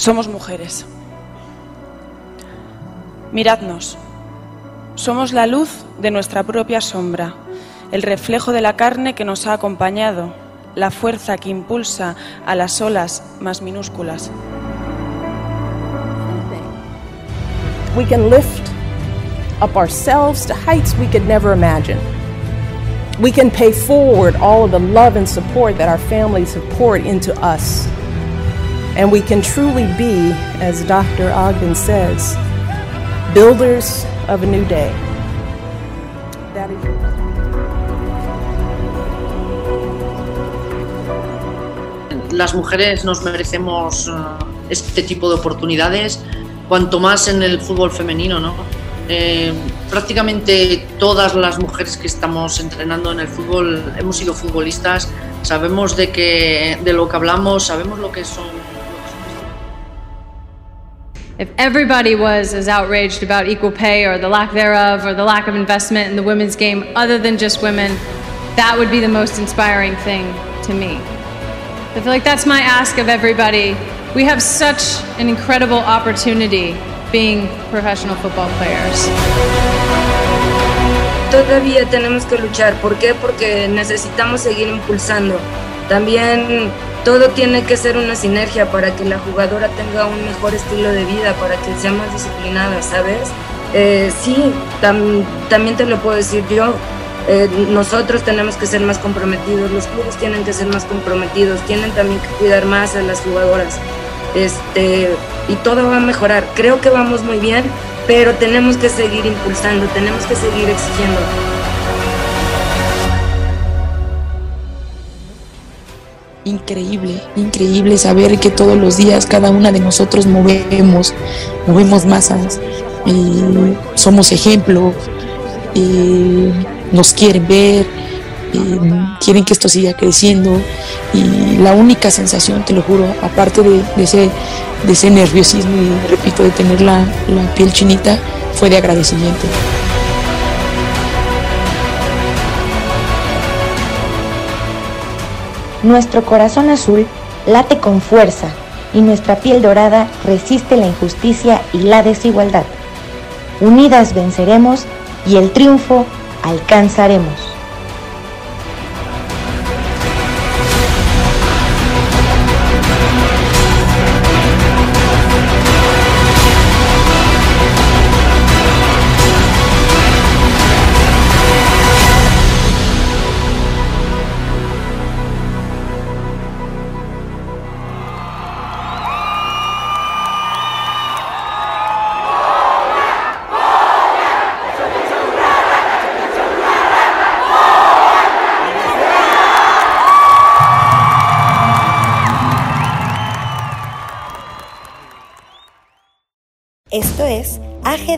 Somos mujeres. Miradnos. Somos la luz de nuestra propia sombra, el reflejo de la carne que nos ha acompañado, la fuerza que impulsa a las olas más minúsculas. We can lift up ourselves to heights we could never imagine. We can pay forward all of the love and support that our families have poured into us. And we can truly be, as Dr. Ogden says, builders of a new day. That is Las mujeres nos merecemos uh, este tipo de oportunidades, cuanto más en el fútbol femenino, ¿no? Eh, prácticamente todas las mujeres que estamos entrenando en el fútbol hemos sido futbolistas, sabemos de, que, de lo que hablamos, sabemos lo que son If everybody was as outraged about equal pay or the lack thereof or the lack of investment in the women's game other than just women, that would be the most inspiring thing to me. I feel like that's my ask of everybody. We have such an incredible opportunity being professional football players. Todavía tenemos que luchar. ¿Por qué? Porque necesitamos seguir impulsando. También todo tiene que ser una sinergia para que la jugadora tenga un mejor estilo de vida, para que sea más disciplinada, ¿sabes? Eh, sí, tam, también te lo puedo decir yo. Eh, nosotros tenemos que ser más comprometidos, los clubes tienen que ser más comprometidos, tienen también que cuidar más a las jugadoras. Este, y todo va a mejorar. Creo que vamos muy bien, pero tenemos que seguir impulsando, tenemos que seguir exigiendo. Increíble, increíble saber que todos los días cada una de nosotros movemos, movemos masas, somos ejemplo, nos quieren ver, quieren que esto siga creciendo y la única sensación, te lo juro, aparte de, de ese, de ese nerviosismo y repito, de tener la, la piel chinita, fue de agradecimiento. Nuestro corazón azul late con fuerza y nuestra piel dorada resiste la injusticia y la desigualdad. Unidas venceremos y el triunfo alcanzaremos.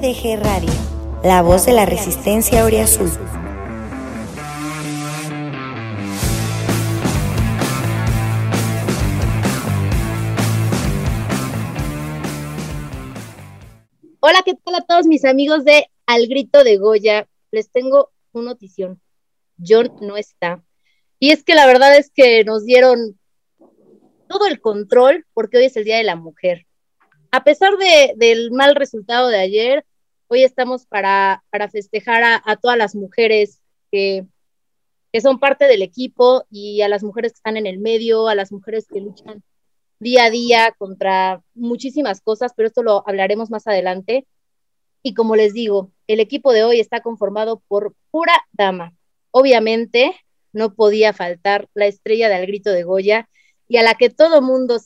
AGDG Radio, la voz de la resistencia Azul. Hola, ¿qué tal a todos mis amigos de Al Grito de Goya? Les tengo una notición. John no está. Y es que la verdad es que nos dieron todo el control porque hoy es el Día de la Mujer a pesar de, del mal resultado de ayer, hoy estamos para, para festejar a, todas las mujeres que, que son parte del equipo y a las mujeres que están en el medio, a las mujeres que luchan día a día contra muchísimas cosas, pero esto lo hablaremos más adelante. Y como les digo, el equipo de hoy está conformado por pura dama. Obviamente no podía faltar la estrella del grito de Goya y a la que todo mundo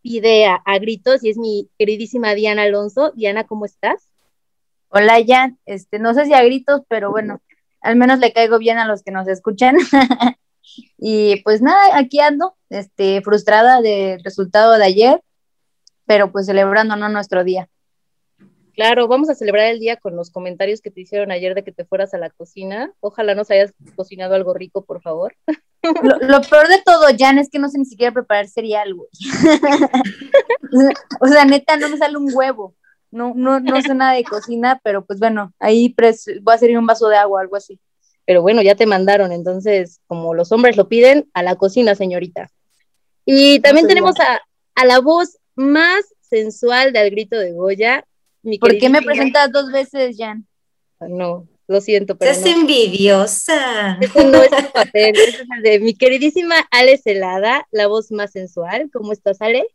pide a, a, gritos y es mi queridísima Diana Alonso. Diana, ¿cómo estás? Hola, Jan. Este, no sé si a gritos, pero bueno, al menos le caigo bien a los que nos escuchan. y pues nada, aquí ando, este, frustrada del resultado de ayer, pero pues celebrando ¿no? nuestro día. Claro, vamos a celebrar el día con los comentarios que te hicieron ayer de que te fueras a la cocina. Ojalá nos hayas cocinado algo rico, por favor. Lo, lo, peor de todo, Jan, es que no sé ni siquiera preparar cereal, güey. o sea, neta, no me sale un huevo. No, no, no sé nada de cocina, pero pues bueno, ahí pres voy a servir un vaso de agua, algo así. Pero bueno, ya te mandaron, entonces, como los hombres lo piden, a la cocina, señorita. Y también no tenemos a, a la voz más sensual del grito de Goya. ¿Por qué me presentas dos veces, Jan? No, lo siento, pero. Estás envidiosa. Ese no es tu papel, es el de mi queridísima Ale Celada, la voz más sensual. ¿Cómo estás, Ale?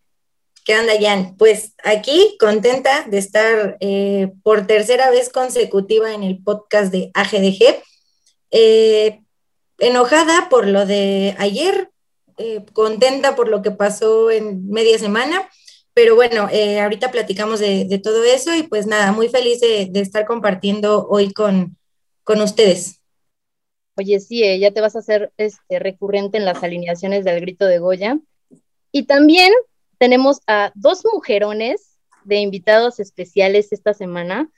¿Qué onda, Jan? Pues aquí contenta de estar eh, por tercera vez consecutiva en el podcast de AGDG. Eh, enojada por lo de ayer, eh, contenta por lo que pasó en media semana, pero bueno, ahorita platicamos de, todo eso y pues nada, muy feliz de, estar compartiendo hoy con, con ustedes. Oye, sí, ya te vas a hacer este, recurrente en las alineaciones del grito de Goya. Y también tenemos a dos mujerones de invitados especiales esta semana.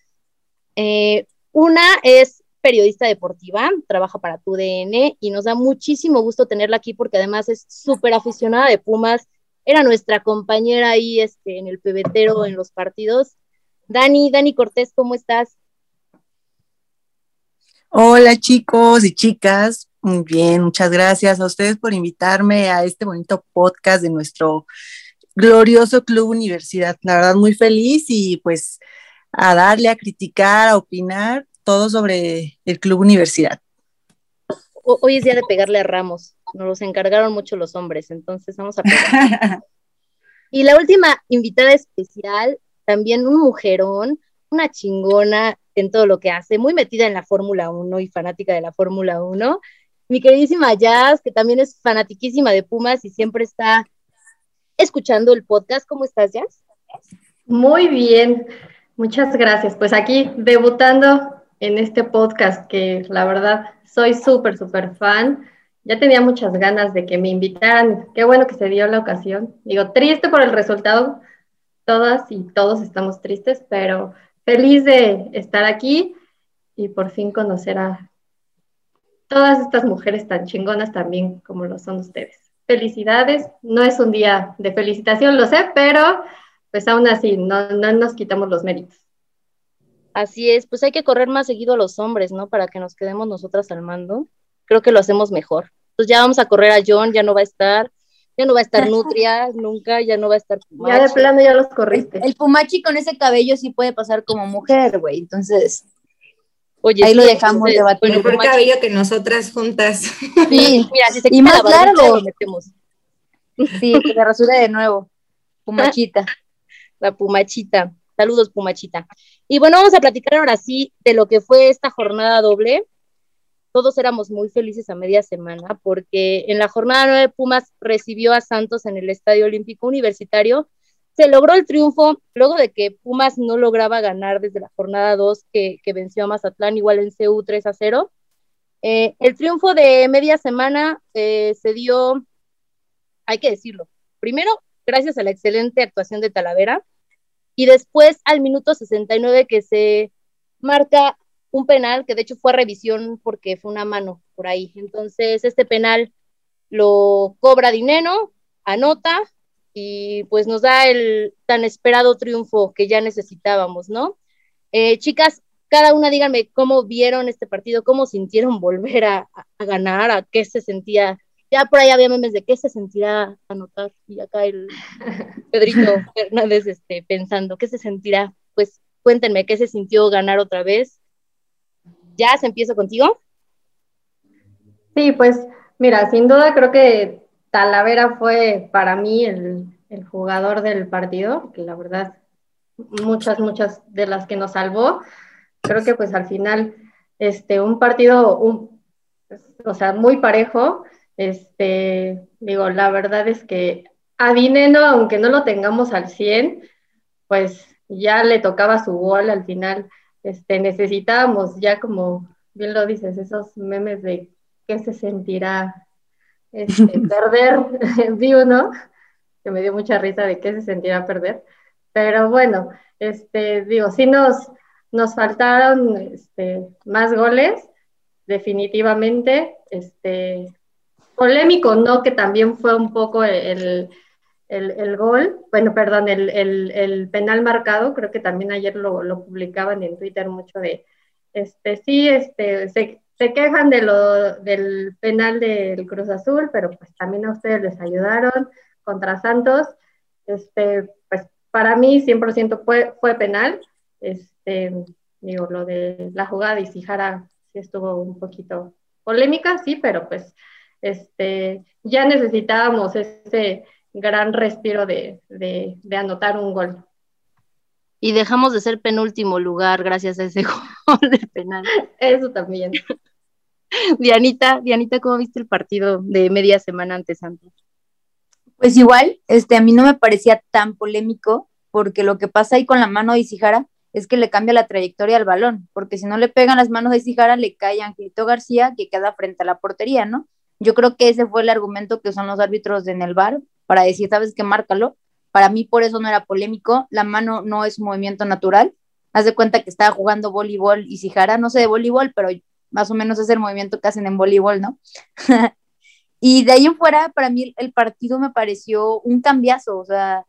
Eh, una es periodista deportiva, trabaja para TUDN y nos da muchísimo gusto tenerla aquí porque además es súper aficionada de Pumas. Era nuestra compañera ahí este, en el pebetero en los partidos. Dani, Dani Cortés, ¿cómo estás? Hola chicos y chicas, muy bien, muchas gracias a ustedes por invitarme a este bonito podcast de nuestro glorioso Club Universidad. La verdad, muy feliz y pues a darle, a criticar, a opinar todo sobre el Club Universidad. Hoy es día de pegarle a Ramos. Nos los encargaron mucho los hombres, entonces vamos a pegar. y la última invitada especial, también un mujerón, una chingona en todo lo que hace, muy metida en la Fórmula 1 y fanática de la Fórmula 1. Mi queridísima Jazz, que también es fanatiquísima de Pumas y siempre está escuchando el podcast. ¿Cómo estás, Jazz? Muy bien, muchas gracias. Pues aquí debutando en este podcast que la verdad soy súper, súper fan. Ya tenía muchas ganas de que me invitaran. Qué bueno que se dio la ocasión. Digo, triste por el resultado. Todas y todos estamos tristes, pero feliz de estar aquí y por fin conocer a todas estas mujeres tan chingonas también como lo son ustedes felicidades. No es un día de felicitación, lo sé, pero pues aún así, no, nos quitamos los méritos. Así es, pues hay que correr más seguido a los hombres, ¿no? Para que nos quedemos nosotras al mando. Creo que lo hacemos mejor. Entonces ya vamos a correr a John, ya no va a estar, ya no va a estar Nutria nunca, ya no va a estar Pumachi. Ya de plano ya los corriste. El Pumachi con ese cabello sí puede pasar como mujer, güey. Entonces, Oye, ahí lo dejamos de debatir. Bueno, mejor cabello que nosotras juntas. Sí, mira, si se y más largo. Lo metemos. Sí, que se rasure de nuevo. Pumachita. La Pumachita. Saludos, Pumachita. Y bueno, vamos a platicar ahora sí de lo que fue esta jornada doble. Todos éramos muy felices a media semana porque en la jornada 9 Pumas recibió a Santos en el Estadio Olímpico Universitario se logró el triunfo luego de que Pumas no lograba ganar desde la jornada 2 que, venció a Mazatlán igual en CU 3 a 0. Eh, el triunfo de media semana eh, se dio, hay que decirlo, primero gracias a la excelente actuación de Talavera y después al minuto 69 que se marca un penal que de hecho fue a revisión porque fue una mano por ahí. Entonces este penal lo cobra Dineno, anota y pues nos da el tan esperado triunfo que ya necesitábamos, ¿no? Eh, chicas, cada una díganme cómo vieron este partido, cómo sintieron volver a, ganar, a qué se sentía. Ya por ahí había memes de qué se sentirá anotar. Y acá el Pedrito Fernández este, pensando, ¿qué se sentirá? Pues cuéntenme, ¿qué se sintió ganar otra vez? ¿Ya se empieza contigo? Sí, pues mira, sin duda creo que Talavera fue para mí el, jugador del partido, que la verdad, muchas, muchas de las que nos salvó. Creo que pues al final, este, un partido, un, o sea, muy parejo. Este, digo, la verdad es que a Dineno, aunque no lo tengamos al 100, pues ya le tocaba su gol al final. Este, necesitábamos ya como bien lo dices, esos memes de qué se sentirá este, perder, vi uno que me dio mucha risa de qué se sentirá perder, pero bueno, este, digo, sí nos, nos faltaron este, más goles, definitivamente, este, polémico, ¿no? Que también fue un poco el, el, gol, bueno, perdón, el, el, penal marcado, creo que también ayer lo, lo, publicaban en Twitter mucho de, este, sí, este, se, se quejan de lo, del penal del Cruz Azul, pero pues también a ustedes les ayudaron contra Santos. Este, pues para mí 100% fue, fue penal. Este, digo, lo de la jugada de Isijara sí estuvo un poquito polémica, sí, pero pues este, ya necesitábamos ese gran respiro de, de, de anotar un gol y dejamos de ser penúltimo lugar gracias a ese gol de penal. Eso también. Dianita, Dianita, ¿cómo viste el partido de media semana ante Santos? Pues igual, este, a mí no me parecía tan polémico, porque lo que pasa ahí con la mano de Isijara es que le cambia la trayectoria al balón, porque si no le pegan las manos de Isijara, le cae a Angelito García, que queda frente a la portería, ¿no? Yo creo que ese fue el argumento que usan los árbitros en el bar para decir, ¿sabes qué? Márcalo, para mí por eso no era polémico. La mano no es un movimiento natural. Haz de cuenta que estaba jugando voleibol y Sijara, no sé de voleibol, pero más o menos es el movimiento que hacen en voleibol, ¿no? y de ahí en fuera, para mí el partido me pareció un cambiazo, o sea,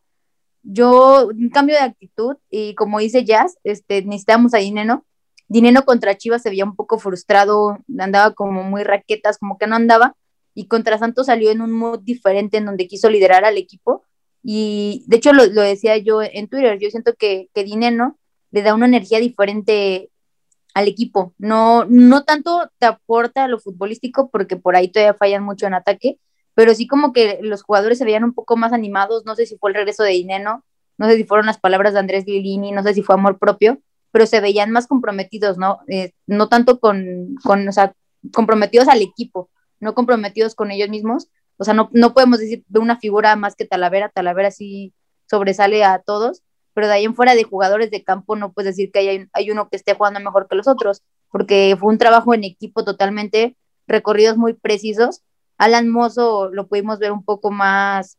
yo, un cambio de actitud, y como dice Jazz, este, necesitamos a Dineno. Dineno contra Chivas se veía un poco frustrado, andaba como muy raquetas, como que no andaba, y contra Santos salió en un mood diferente en donde quiso liderar al equipo y de hecho lo, decía yo en Twitter, yo siento que, que Dineno le da una energía diferente al equipo. No, no tanto te aporta lo futbolístico, porque por ahí todavía fallan mucho en ataque, pero sí como que los jugadores se veían un poco más animados. No sé si fue el regreso de Dineno, no sé si fueron las palabras de Andrés Lilini, no sé si fue amor propio, pero se veían más comprometidos, ¿no? Eh, no tanto con, con, o sea, comprometidos al equipo, no comprometidos con ellos mismos, o sea, no, no podemos decir de una figura más que Talavera, Talavera sí sobresale a todos, pero de ahí en fuera de jugadores de campo no puedes decir que hay, hay uno que esté jugando mejor que los otros, porque fue un trabajo en equipo totalmente, recorridos muy precisos. Alan Mozo lo pudimos ver un poco más,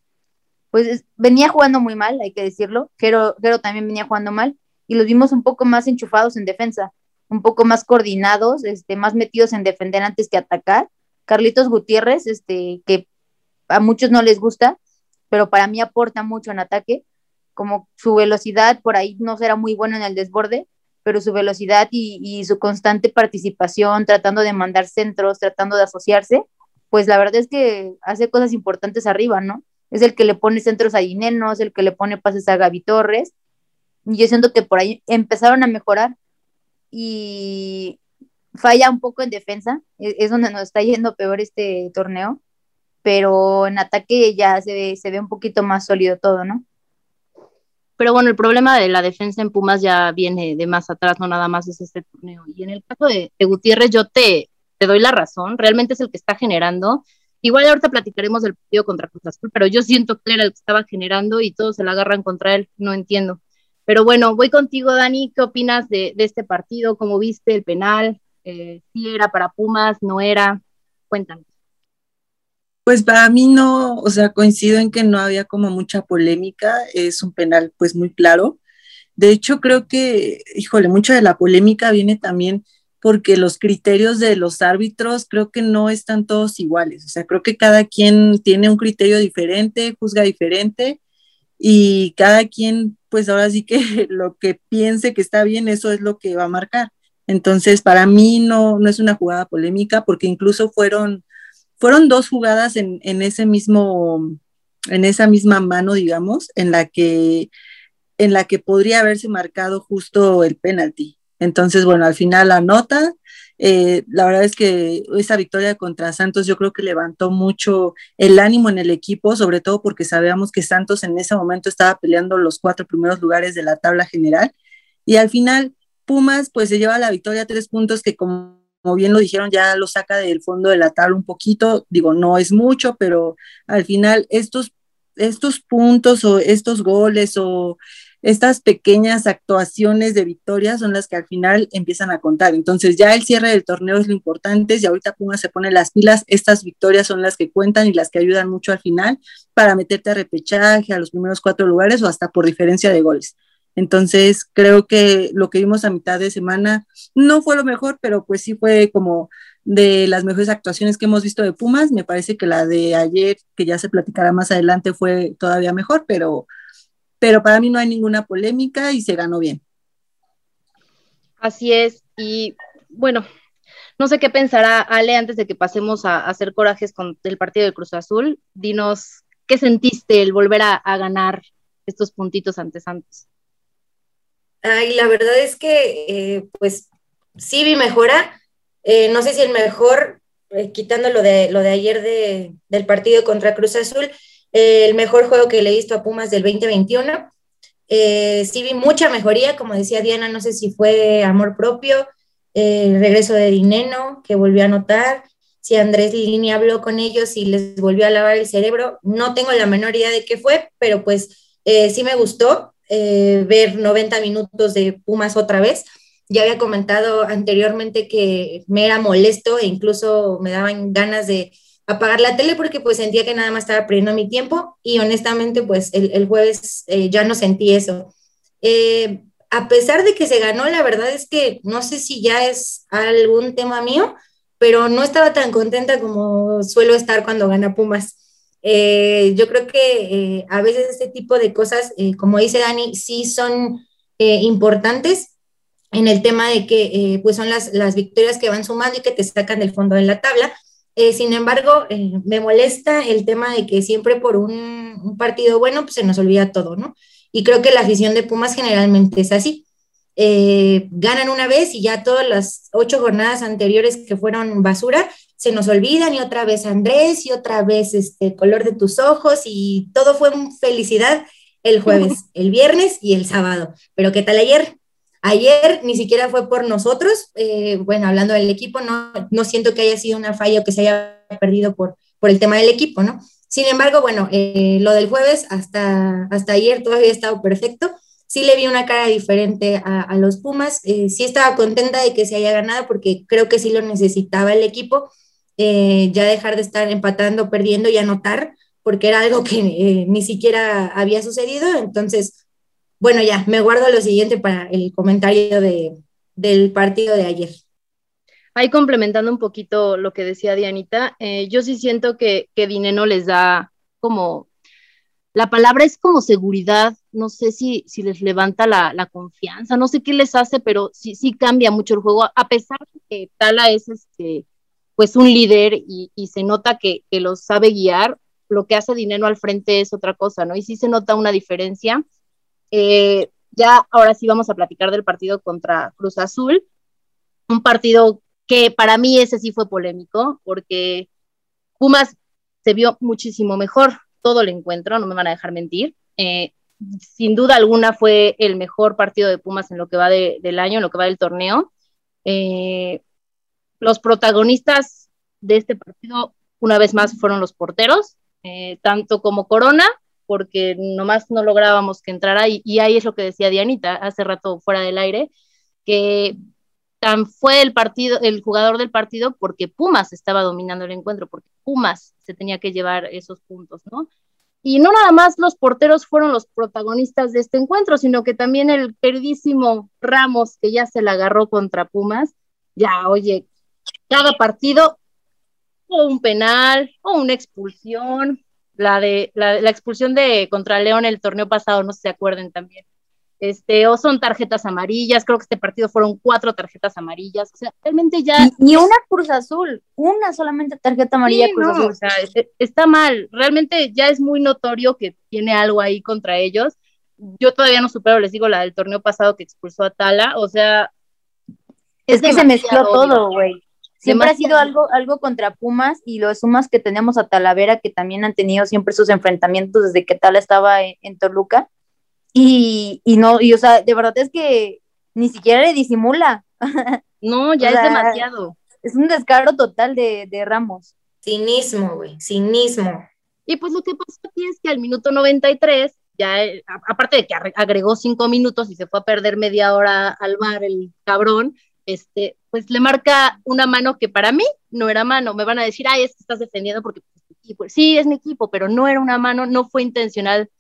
pues venía jugando muy mal, hay que decirlo, Jero, también venía jugando mal, y los vimos un poco más enchufados en defensa, un poco más coordinados, este, más metidos en defender antes que atacar. Carlitos Gutiérrez, este, que a muchos no les gusta, pero para mí aporta mucho en ataque, como su velocidad por ahí no será muy bueno en el desborde, pero su velocidad y, su constante participación, tratando de mandar centros, tratando de asociarse, pues la verdad es que hace cosas importantes arriba, ¿no? Es el que le pone centros a Dineno, es el que le pone pases a Gaby Torres, y yo siento que por ahí empezaron a mejorar y falla un poco en defensa, es, es donde nos está yendo peor este torneo, pero en ataque ya se ve, se ve un poquito más sólido todo, ¿no? Pero bueno, el problema de la defensa en Pumas ya viene de más atrás, no nada más es este torneo. Y en el caso de, Gutiérrez, yo te, te doy la razón, realmente es el que está generando. Igual ahorita platicaremos del partido contra Cruz Azul, pero yo siento que era el que estaba generando y todos se la agarran contra él, no entiendo. Pero bueno, voy contigo, Dani, ¿qué opinas de, de este partido? ¿Cómo viste el penal? Eh, ¿Si era para Pumas? ¿No era? Cuéntanos. Pues para mí no, o sea, coincido en que no había como mucha polémica, es un penal pues muy claro. De hecho, creo que, híjole, mucha de la polémica viene también porque los criterios de los árbitros creo que no están todos iguales. O sea, creo que cada quien tiene un criterio diferente, juzga diferente y cada quien, pues ahora sí que lo que piense que está bien, eso es lo que va a marcar. Entonces, para mí no, no es una jugada polémica porque incluso fueron fueron dos jugadas en, ese mismo, en esa misma mano, digamos, en la que, en la que podría haberse marcado justo el penalti. Entonces, bueno, al final la nota, eh, la verdad es que esa victoria contra Santos yo creo que levantó mucho el ánimo en el equipo, sobre todo porque sabíamos que Santos en ese momento estaba peleando los cuatro primeros lugares de la tabla general. Y al final, Pumas pues se lleva la victoria tres puntos que como como bien lo dijeron, ya lo saca del fondo de la tabla un poquito, digo, no es mucho, pero al final estos, estos puntos o estos goles o estas pequeñas actuaciones de victoria son las que al final empiezan a contar. Entonces ya el cierre del torneo es lo importante, y ahorita Puma se pone las pilas, estas victorias son las que cuentan y las que ayudan mucho al final para meterte a repechaje, a los primeros cuatro lugares o hasta por diferencia de goles. Entonces, creo que lo que vimos a mitad de semana no fue lo mejor, pero pues sí fue como de las mejores actuaciones que hemos visto de Pumas. Me parece que la de ayer, que ya se platicará más adelante, fue todavía mejor, pero, pero para mí no hay ninguna polémica y se ganó bien. Así es, y bueno, no sé qué pensará Ale antes de que pasemos a, hacer corajes con el partido de Cruz Azul. Dinos, ¿qué sentiste el volver a, a ganar estos puntitos ante Santos. Ay, la verdad es que, eh, pues, sí vi mejora. Eh, no sé si el mejor, eh, quitando lo de, lo de ayer de, del partido contra Cruz Azul, el mejor juego que le he visto a Pumas del 2021. sí vi mucha mejoría, como decía Diana, no sé si fue amor propio, el regreso de Dineno, que volvió a notar, si Andrés Lini habló con ellos y les volvió a lavar el cerebro, no tengo la menor idea de qué fue, pero pues sí me gustó ver 90 minutos de Pumas otra vez ya había comentado anteriormente que me era molesto e incluso me daban ganas de apagar la tele porque pues sentía que nada más estaba perdiendo mi tiempo y honestamente pues el, jueves eh, ya no sentí eso. Eh, a pesar de que se ganó, la verdad es que no sé si ya es algún tema mío, pero no estaba tan contenta como suelo estar cuando gana Pumas. Eh, yo creo que a veces este tipo de cosas, como dice Dani, sí son importantes, en el tema de que eh, pues son las, las victorias que van sumando y que te sacan del fondo de la tabla. Eh, sin embargo, eh, me molesta el tema de que siempre por un, partido bueno pues se nos olvida todo, ¿no? Y creo que la afición de Pumas generalmente es así. ganan una vez y ya todas las ocho jornadas anteriores que fueron basura se nos olvidan y otra vez Andrés y otra vez este color de tus ojos y todo fue felicidad el jueves, el viernes y el sábado. Pero ¿qué tal ayer? Ayer ni siquiera fue por nosotros, eh, bueno, hablando del equipo, no, no siento que haya sido una falla o que se haya perdido por, por el tema del equipo, ¿no? Sin embargo, bueno, eh, lo del jueves hasta, hasta ayer todavía ha estado perfecto. Sí le vi una cara diferente a, los Pumas. Eh, sí estaba contenta de que se haya ganado porque creo que sí lo necesitaba el equipo. Ya dejar de estar empatando, perdiendo y anotar, porque era algo que ni siquiera había sucedido. Entonces, bueno, ya, me guardo lo siguiente para el comentario de, del partido de ayer. Ahí complementando un poquito lo que decía Dianita, eh, yo sí siento que, que Dineno les da como, la palabra es como seguridad, no sé si, si les levanta la, la, confianza, no sé qué les hace, pero sí, sí cambia mucho el juego, a pesar de que Tala es este, pues un líder y, se nota que, que los sabe guiar, lo que hace Dineno al frente es otra cosa, ¿no? Y sí se nota una diferencia eh, ya ahora sí vamos a platicar del partido contra Cruz Azul, un partido que para mí ese sí fue polémico, porque Pumas se vio muchísimo mejor todo el encuentro, no me van a dejar mentir. Eh, sin duda alguna fue el mejor partido de Pumas en lo que va del año, en lo que va del torneo. Eh, los protagonistas de este partido, una vez más, fueron los porteros, tanto como Corona porque nomás no lográbamos que entrara y, y, ahí es lo que decía Dianita hace rato fuera del aire, que tan fue el partido, el jugador del partido porque Pumas estaba dominando el encuentro, porque Pumas se tenía que llevar esos puntos, ¿no? Y no nada más los porteros fueron los protagonistas de este encuentro, sino que también el queridísimo Ramos, que ya se la agarró contra Pumas, ya, oye, cada partido o un penal o una expulsión la de la, expulsión de contra León el torneo pasado, no sé si se acuerden también. Este, o son tarjetas amarillas, creo que este partido fueron cuatro tarjetas amarillas, o sea, realmente ya... Ni, una Cruz Azul, una solamente tarjeta amarilla Cruz Azul. O sea, e, está mal, realmente ya es muy notorio que tiene algo ahí contra ellos. Yo todavía no supero, les digo, la del torneo pasado que expulsó a Tala, o sea... Es, que se mezcló todo, güey. Siempre ha sido algo, algo contra Pumas y los Pumas que tenemos a Talavera, que también han tenido siempre sus enfrentamientos desde que Tala estaba en, Toluca. Y, y, no, y o sea, de verdad es que ni siquiera le disimula. No, ya es demasiado. Es un descaro total de, de Ramos. Cinismo, güey, cinismo. Y pues lo que pasó aquí es que al minuto 93, ya, eh, aparte de que agregó cinco minutos y se fue a perder media hora al bar el cabrón, este, pues le marca una mano que para mí no era mano. Me van a decir, ay, es que estás defendiendo porque pues, Sí, es mi equipo, pero no era una mano, no fue intencional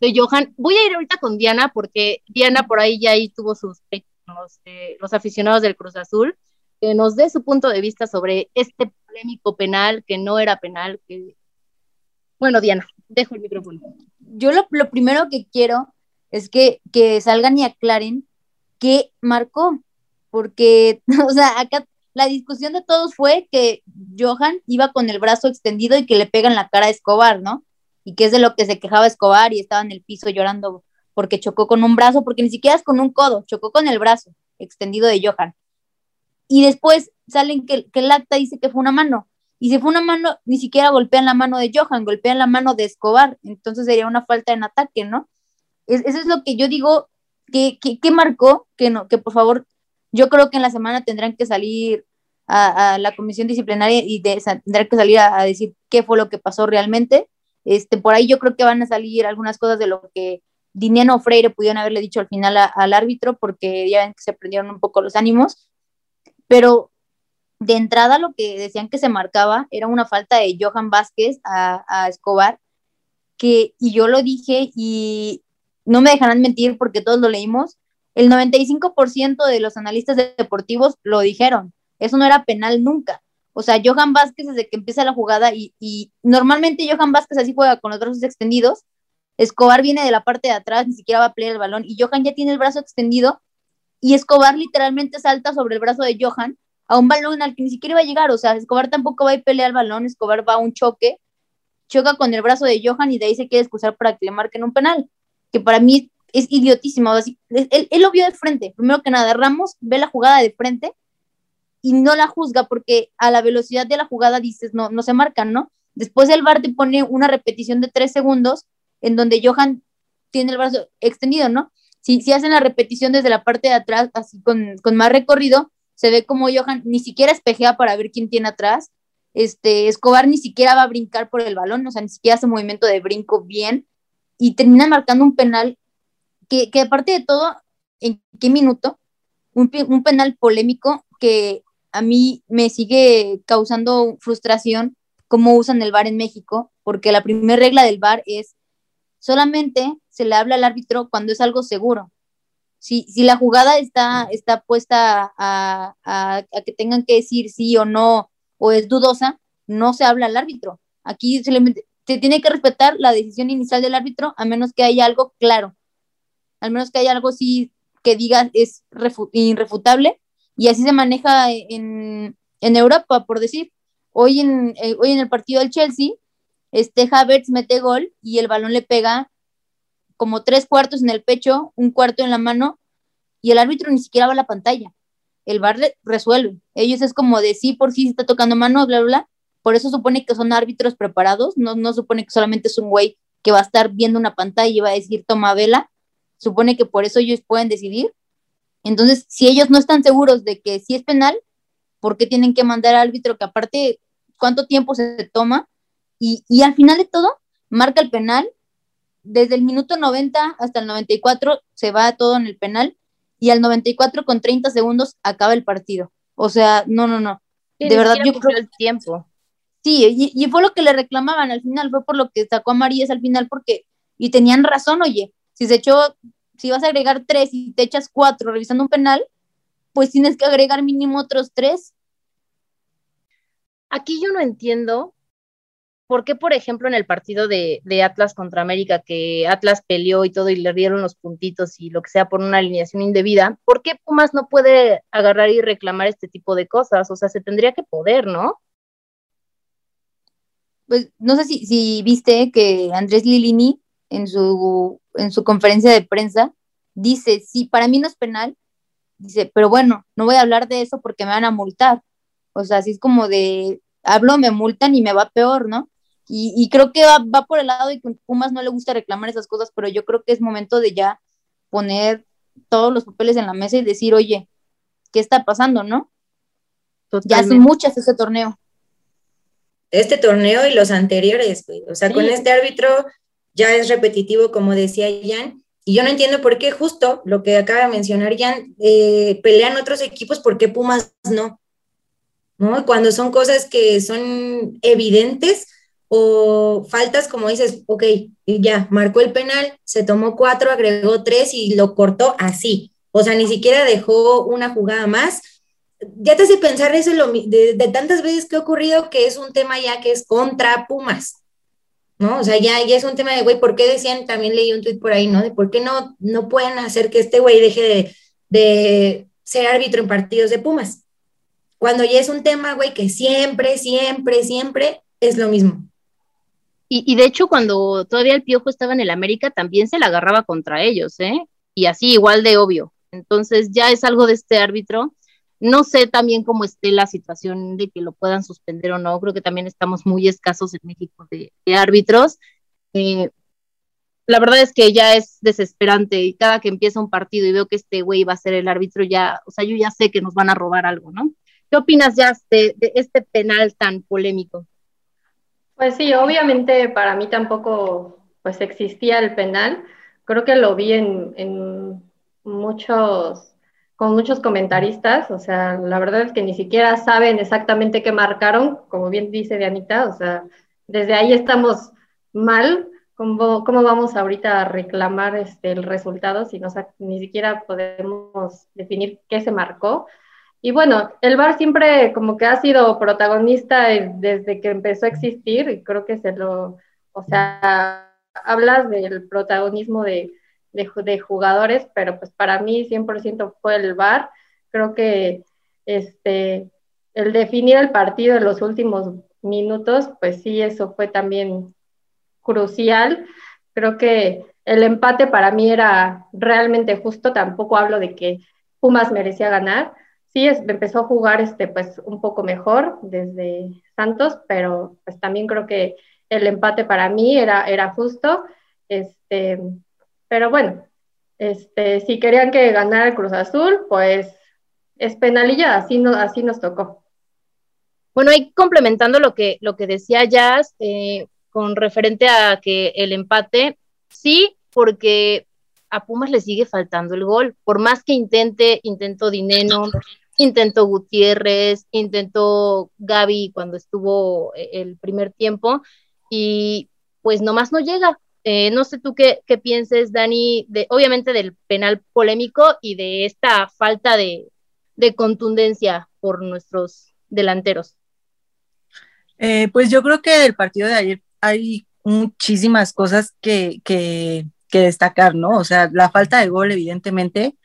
de Johan. Voy a ir ahorita con Diana porque Diana por ahí ya ahí tuvo sus los, eh, los aficionados del Cruz Azul, que nos dé su punto de vista sobre este polémico penal que no era penal. Que... Bueno, Diana, dejo el micrófono. Yo lo, lo primero que quiero es que, que salgan y aclaren qué marcó, porque, o sea, acá la discusión de todos fue que Johan iba con el brazo extendido y que le pegan la cara a Escobar, ¿no? y que es de lo que se quejaba Escobar y estaba en el piso llorando porque chocó con un brazo, porque ni siquiera es con un codo, chocó con el brazo extendido de Johan. Y después salen que, que el acta dice que fue una mano. Y si fue una mano, ni siquiera golpean la mano de Johan, golpean la mano de Escobar. Entonces sería una falta en ataque, ¿no? eso es lo que yo digo, que, que, marcó, que, no, que por favor, yo creo que en la semana tendrán que salir a, la comisión disciplinaria y de, tendrán que salir a, decir qué fue lo que pasó realmente. Este, por ahí yo creo que van a salir algunas cosas de lo que Diniano Freire pudieron haberle dicho al final al árbitro, porque ya ven que se prendieron un poco los ánimos, pero de entrada lo que decían que se marcaba era una falta de Johan Vázquez a, a Escobar, que, y yo lo dije, y no me dejarán mentir porque todos lo leímos, el 95% de los analistas deportivos lo dijeron, eso no era penal nunca. O sea, Johan Vázquez desde que empieza la jugada y, y normalmente Johan Vázquez así juega con los brazos extendidos, Escobar viene de la parte de atrás, ni siquiera va a pelear el balón y Johan ya tiene el brazo extendido y Escobar literalmente salta sobre el brazo de Johan a un balón al que ni siquiera iba a llegar, o sea, Escobar tampoco va a pelear el balón, Escobar va a un choque, choca con el brazo de Johan y de ahí se quiere excusar para que le marquen un penal, que para mí es idiotísimo, así, él, él, lo vio de frente, primero que nada, Ramos ve la jugada de frente y no la juzga porque a la velocidad de la jugada dices, no, no se marcan, ¿no? Después el VAR te pone una repetición de tres segundos en donde Johan tiene el brazo extendido, ¿no? Si, si hacen la repetición desde la parte de atrás, así con, con más recorrido, se ve como Johan ni siquiera espejea para ver quién tiene atrás. Este, Escobar ni siquiera va a brincar por el balón, o sea, ni siquiera hace movimiento de brinco bien y termina marcando un penal que, aparte de todo, ¿en qué minuto? Un, penal polémico que a mí me sigue causando frustración cómo usan el VAR en México, porque la primera regla del VAR es solamente se le habla al árbitro cuando es algo seguro. Si, si la jugada está, está puesta a, que tengan que decir sí o no, o es dudosa, no se habla al árbitro. Aquí se, se tiene que respetar la decisión inicial del árbitro a menos que haya algo claro, al menos que haya algo sí que diga es irrefutable y así se maneja en, en Europa, por decir. Hoy en, eh, hoy en el partido del Chelsea, este Havertz mete gol y el balón le pega como tres cuartos en el pecho, un cuarto en la mano, y el árbitro ni siquiera va a la pantalla. El bar resuelve. Ellos es como de sí por sí se está tocando mano, bla, bla, bla. Por eso supone que son árbitros preparados, no, no supone que solamente es un güey que va a estar viendo una pantalla y va a decir toma vela. Supone que por eso ellos pueden decidir. Entonces, si ellos no están seguros de que sí es penal, ¿por qué tienen que mandar al árbitro que aparte cuánto tiempo se toma y, al final de todo, marca el penal. Desde el minuto 90 hasta el 94 se va todo en el penal y al 94 con 30 segundos acaba el partido. O sea, no, no, no. de verdad, yo creo el tiempo. Sí, y, fue lo que le reclamaban al final, fue por lo que sacó a Marías al final, porque, y tenían razón, oye, si se echó, si vas a agregar tres y te echas cuatro revisando un penal, pues tienes que agregar mínimo otros tres. Aquí yo no entiendo ¿por qué, por ejemplo, en el partido de, Atlas contra América, que Atlas peleó y todo y le dieron los puntitos y lo que sea por una alineación indebida, ¿por qué Pumas no puede agarrar y reclamar este tipo de cosas? O sea, se tendría que poder, ¿no? Pues no sé si, si viste que Andrés Lilini en su, en su conferencia de prensa dice, sí, para mí no es penal, dice, pero bueno, no voy a hablar de eso porque me van a multar. O sea, así es como de, hablo, me multan y me va peor, ¿no? Y, creo que va, por el lado de que Pumas no le gusta reclamar esas cosas, pero yo creo que es momento de ya poner todos los papeles en la mesa y decir, oye, ¿qué está pasando, no? Ya son muchas ese torneo. Este torneo y los anteriores, O sea, con este árbitro ya es repetitivo, como decía Jan, y yo no entiendo por qué justo lo que acaba de mencionar Jan, eh, pelean otros equipos, ¿por qué Pumas no? ¿No? Cuando son cosas que son evidentes, o faltas como dices, ok, ya, marcó el penal, se tomó cuatro, agregó tres y lo cortó así. O sea, ni siquiera dejó una jugada más. Ya te hace pensar eso de, tantas veces que ha ocurrido que es un tema ya que es contra Pumas. ¿No? O sea, ya, ya es un tema de, güey, ¿por qué decían, también leí un tuit por ahí, ¿no? De por qué no, no pueden hacer que este güey deje de, de ser árbitro en partidos de Pumas. Cuando ya es un tema, güey, que siempre, siempre, siempre es lo mismo. Y, y, de hecho, cuando todavía el Piojo estaba en el América, también se la agarraba contra ellos, ¿eh? Y así, igual de obvio. Entonces, ya es algo de este árbitro. No sé también cómo esté la situación de que lo puedan suspender o no. Creo que también estamos muy escasos en México de, árbitros. Eh, la verdad es que ya es desesperante y cada que empieza un partido y veo que este güey va a ser el árbitro, ya, o sea, yo ya sé que nos van a robar algo, ¿no? ¿Qué opinas ya de, de este penal tan polémico? Pues sí, obviamente para mí tampoco pues existía el penal. Creo que lo vi en, en muchos, con muchos comentaristas, o sea, la verdad es que ni siquiera saben exactamente qué marcaron, como bien dice Dianita, o sea, desde ahí estamos mal, ¿Cómo, ¿Cómo, vamos ahorita a reclamar este, el resultado si no, ni siquiera podemos definir qué se marcó? Y bueno, el VAR siempre como que ha sido protagonista desde que empezó a existir y creo que se lo, o sea, hablas del protagonismo de, de, jugadores, pero pues para mí 100% fue el VAR. Creo que este, el definir el partido en los últimos minutos, pues sí, eso fue también crucial. Creo que el empate para mí era realmente justo, tampoco hablo de que Pumas merecía ganar. Sí, es, empezó a jugar este, pues, un poco mejor desde Santos, pero pues también creo que el empate para mí era, era justo. Este, pero bueno, este, si querían que ganara el Cruz Azul, pues es penalilla, así, no, así nos tocó. Bueno, ahí complementando lo que, lo que decía Jazz, eh, con referente a que el empate, sí, porque a Pumas le sigue faltando el gol. Por más que intente, intentó Dineno, intentó Gutiérrez, intentó Gaby cuando estuvo eh, el primer tiempo, y pues nomás no llega. Eh, no sé tú qué, qué, pienses, Dani, de, obviamente del penal polémico y de esta falta de, de contundencia por nuestros delanteros. Eh, pues yo creo que el partido de ayer hay muchísimas cosas que, que, que, destacar, ¿no? O sea, la falta de gol, evidentemente,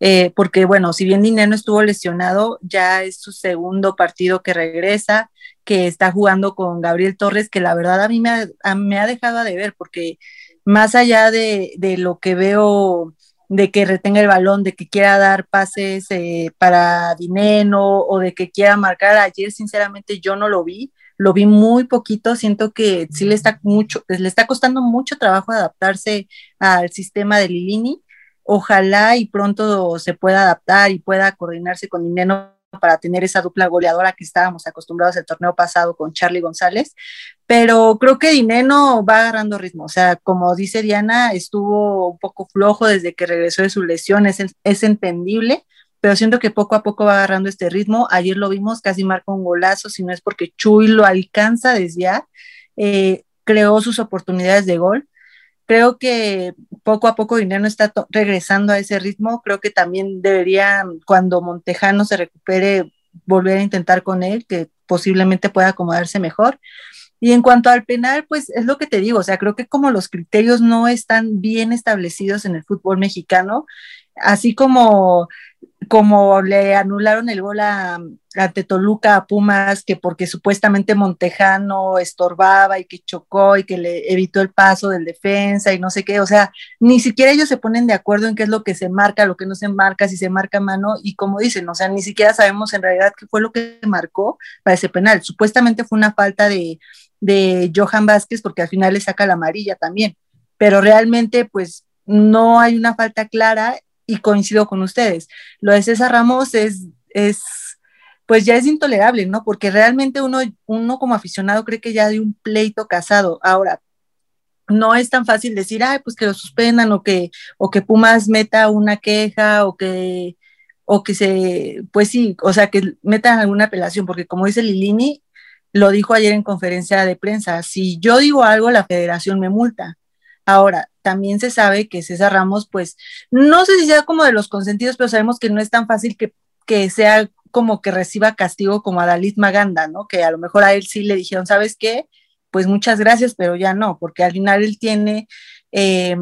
eh, porque bueno, si bien Dinero estuvo lesionado, ya es su segundo partido que regresa, que está jugando con Gabriel Torres, que la verdad a mí me ha, me ha dejado de ver, porque más allá de, de, lo que veo de que retenga el balón, de que quiera dar pases eh, para Dineno o de que quiera marcar, ayer sinceramente yo no lo vi lo vi muy poquito, siento que sí le está mucho, le está costando mucho trabajo adaptarse al sistema de Lilini. Ojalá y pronto se pueda adaptar y pueda coordinarse con Dineno para tener esa dupla goleadora que estábamos acostumbrados el torneo pasado con Charlie González, pero creo que Dineno va agarrando ritmo, o sea, como dice Diana, estuvo un poco flojo desde que regresó de su lesión, es, es entendible, pero siento que poco a poco va agarrando este ritmo. Ayer lo vimos, casi marca un golazo, si no es porque Chuy lo alcanza desde ya, eh, creó sus oportunidades de gol. Creo que poco a poco Dinero está regresando a ese ritmo. Creo que también debería, cuando Montejano se recupere, volver a intentar con él, que posiblemente pueda acomodarse mejor. Y en cuanto al penal, pues es lo que te digo, o sea, creo que como los criterios no están bien establecidos en el fútbol mexicano, así como como le anularon el gol a, ante Toluca a Pumas, que porque supuestamente Montejano estorbaba y que chocó y que le evitó el paso del defensa y no sé qué, o sea, ni siquiera ellos se ponen de acuerdo en qué es lo que se marca, lo que no se marca, si se marca mano y como dicen, o sea, ni siquiera sabemos en realidad qué fue lo que marcó para ese penal. Supuestamente fue una falta de, de Johan Vázquez porque al final le saca la amarilla también, pero realmente pues no hay una falta clara y coincido con ustedes. Lo de César Ramos es, es, pues ya es intolerable, ¿no? Porque realmente uno, uno como aficionado cree que ya hay un pleito casado. Ahora, no es tan fácil decir, ay, pues que lo suspendan o que, o que Pumas meta una queja o que, o que se, pues sí, o sea, que metan alguna apelación, porque como dice Lilini, lo dijo ayer en conferencia de prensa, si yo digo algo, la federación me multa. Ahora, también se sabe que César Ramos, pues, no sé si sea como de los consentidos, pero sabemos que no es tan fácil que, que sea como que reciba castigo como a Dalit Maganda, ¿no? Que a lo mejor a él sí le dijeron, ¿sabes qué? Pues muchas gracias, pero ya no, porque al final él tiene eh,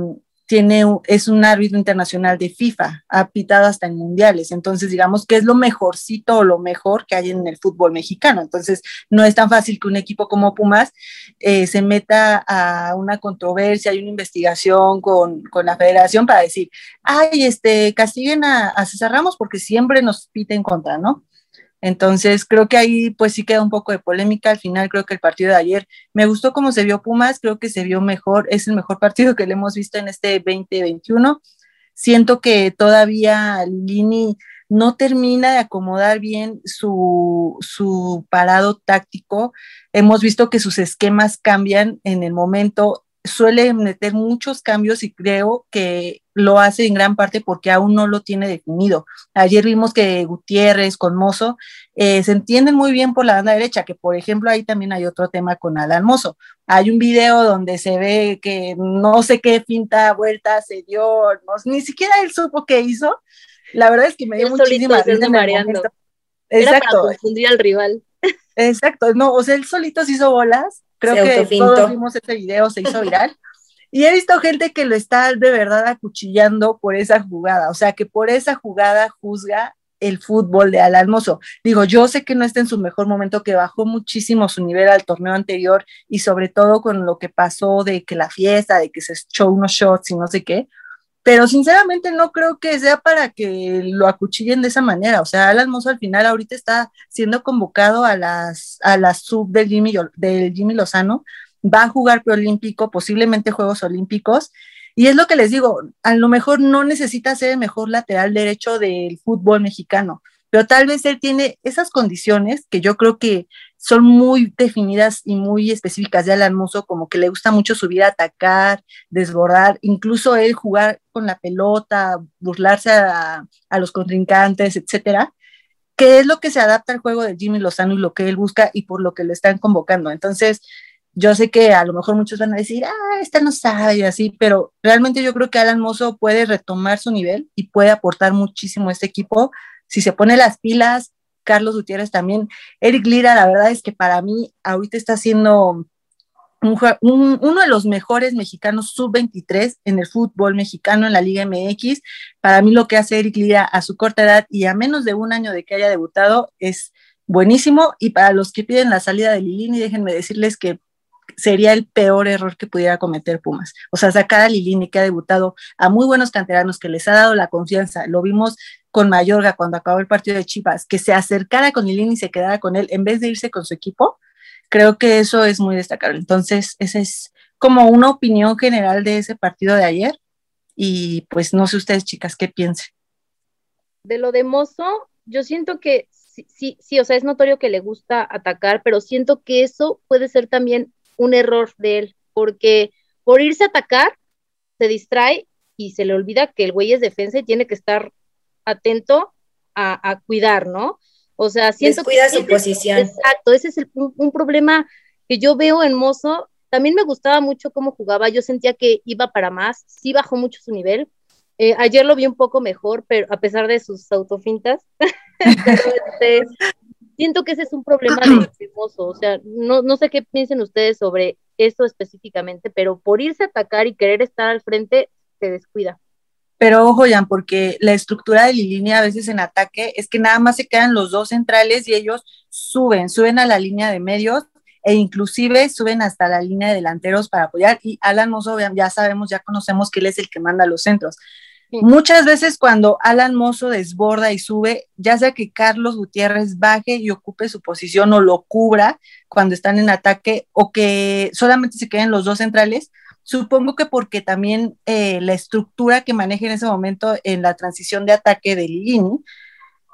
tiene, es un árbitro internacional de FIFA, ha pitado hasta en mundiales, entonces digamos que es lo mejorcito o lo mejor que hay en el fútbol mexicano, entonces no es tan fácil que un equipo como Pumas eh, se meta a una controversia y una investigación con, con, la federación para decir, ay, este, castiguen a, a César Ramos porque siempre nos pita en contra, ¿no? Entonces, creo que ahí pues sí queda un poco de polémica. Al final, creo que el partido de ayer me gustó cómo se vio Pumas, creo que se vio mejor, es el mejor partido que le hemos visto en este 2021. Siento que todavía Lini no termina de acomodar bien su, su parado táctico. Hemos visto que sus esquemas cambian en el momento suele meter muchos cambios y creo que lo hace en gran parte porque aún no lo tiene definido. Ayer vimos que Gutiérrez con Mozo eh, se entienden muy bien por la banda derecha, que por ejemplo ahí también hay otro tema con Alan Mozo. Hay un video donde se ve que no sé qué finta, vuelta se dio, ni siquiera él supo qué hizo. La verdad es que me dio muchísima risa. Era para confundir al rival. Exacto, no, o sea, él solito se hizo bolas Creo que todos vimos ese video, se hizo viral. Y he visto gente que lo está de verdad acuchillando por esa jugada, o sea, que por esa jugada juzga el fútbol de Alan Mozo. Digo, yo sé que no está en su mejor momento, que bajó muchísimo su nivel al torneo anterior y sobre todo con lo que pasó de que la fiesta, de que se echó unos shots y no sé qué, pero sinceramente no creo que sea para que lo acuchillen de esa manera. O sea, Alan Mozo al final ahorita está siendo convocado a las, a la sub del Jimmy, del Jimmy Lozano, va a jugar preolímpico, posiblemente Juegos Olímpicos. Y es lo que les digo, a lo mejor no necesita ser el mejor lateral derecho del fútbol mexicano, pero tal vez él tiene esas condiciones que yo creo que son muy definidas y muy específicas de Alan Mozo, como que le gusta mucho subir a atacar, desbordar, incluso él jugar con la pelota, burlarse a, los contrincantes, etcétera, que es lo que se adapta al juego de Jimmy Lozano y lo que él busca y por lo que lo están convocando. Entonces, yo sé que a lo mejor muchos van a decir, ah, esta no sabe y así, pero realmente yo creo que Alan Mozo puede retomar su nivel y puede aportar muchísimo a este equipo si se pone las pilas, Carlos Gutiérrez también. Eric Lira, la verdad es que para mí ahorita está siendo uno de los mejores mexicanos sub-23 en el fútbol mexicano en la Liga MX. Para mí lo que hace Eric Lira a su corta edad y a menos de un año de que haya debutado es buenísimo. Y para los que piden la salida de Lilini, déjenme decirles que sería el peor error que pudiera cometer Pumas. O sea, sacar a Lilini que ha debutado a muy buenos canteranos, que les ha dado la confianza. Lo vimos con Mayorga cuando acabó el partido de Chivas, que se acercara con Lilini y se quedara con él en vez de irse con su equipo. Creo que eso es muy destacable. Entonces, esa es como una opinión general de ese partido de ayer. Y pues no sé ustedes, chicas, qué piensen. De lo de Mozo, yo siento que sí, sí, sí, o sea, es notorio que le gusta atacar, pero siento que eso puede ser también un error de él, porque por irse a atacar, se distrae y se le olvida que el güey es defensa y tiene que estar atento a, cuidar, ¿no? O sea, siento Descuida su posición. exacto, ese es un, problema que yo veo en Mozo. También me gustaba mucho cómo jugaba, yo sentía que iba para más, sí bajó mucho su nivel. Eh, ayer lo vi un poco mejor, pero a pesar de sus autofintas, este, siento que ese es un problema de, Mozo. O sea, no, no sé qué piensen ustedes sobre esto específicamente, pero por irse a atacar y querer estar al frente, se descuida. Pero ojo, Jan, porque la estructura de línea a veces en ataque es que nada más se quedan los dos centrales y ellos suben, suben a la línea de medios e inclusive suben hasta la línea de delanteros para apoyar. Y Alan Mozo, ya sabemos, ya conocemos que él es el que manda los centros. Muchas veces cuando Alan Mozo desborda y sube, ya sea que Carlos Gutiérrez baje y ocupe su posición o lo cubra cuando están en ataque o que solamente se queden los dos centrales, Supongo que porque también eh, la estructura que maneja en ese momento en la transición de ataque de Lilini,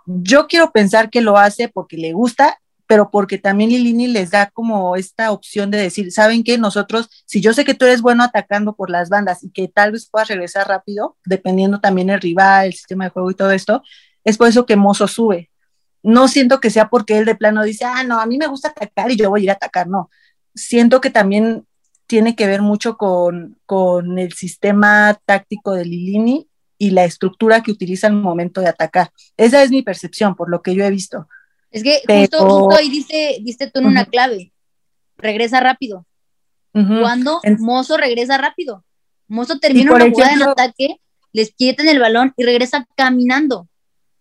yo quiero pensar que lo hace porque le gusta, pero porque también Lilini les da como esta opción de decir, ¿saben qué? Nosotros, si yo sé que tú eres bueno atacando por las bandas y que tal vez puedas regresar rápido, dependiendo también el rival, el sistema de juego y todo esto, es por eso que Mozo sube. No siento que sea porque él de plano dice, ah, no, a mí me gusta atacar y yo voy a ir a atacar, no. Siento que también tiene que ver mucho con, el sistema táctico de Lilini y la estructura que utiliza en el momento de atacar. Esa es mi percepción, por lo que yo he visto. Es que justo, ahí dice, diste tú en una clave, regresa rápido. Cuando Mozo regresa rápido. Mozo termina una jugada en ataque, les quitan el balón y regresa caminando,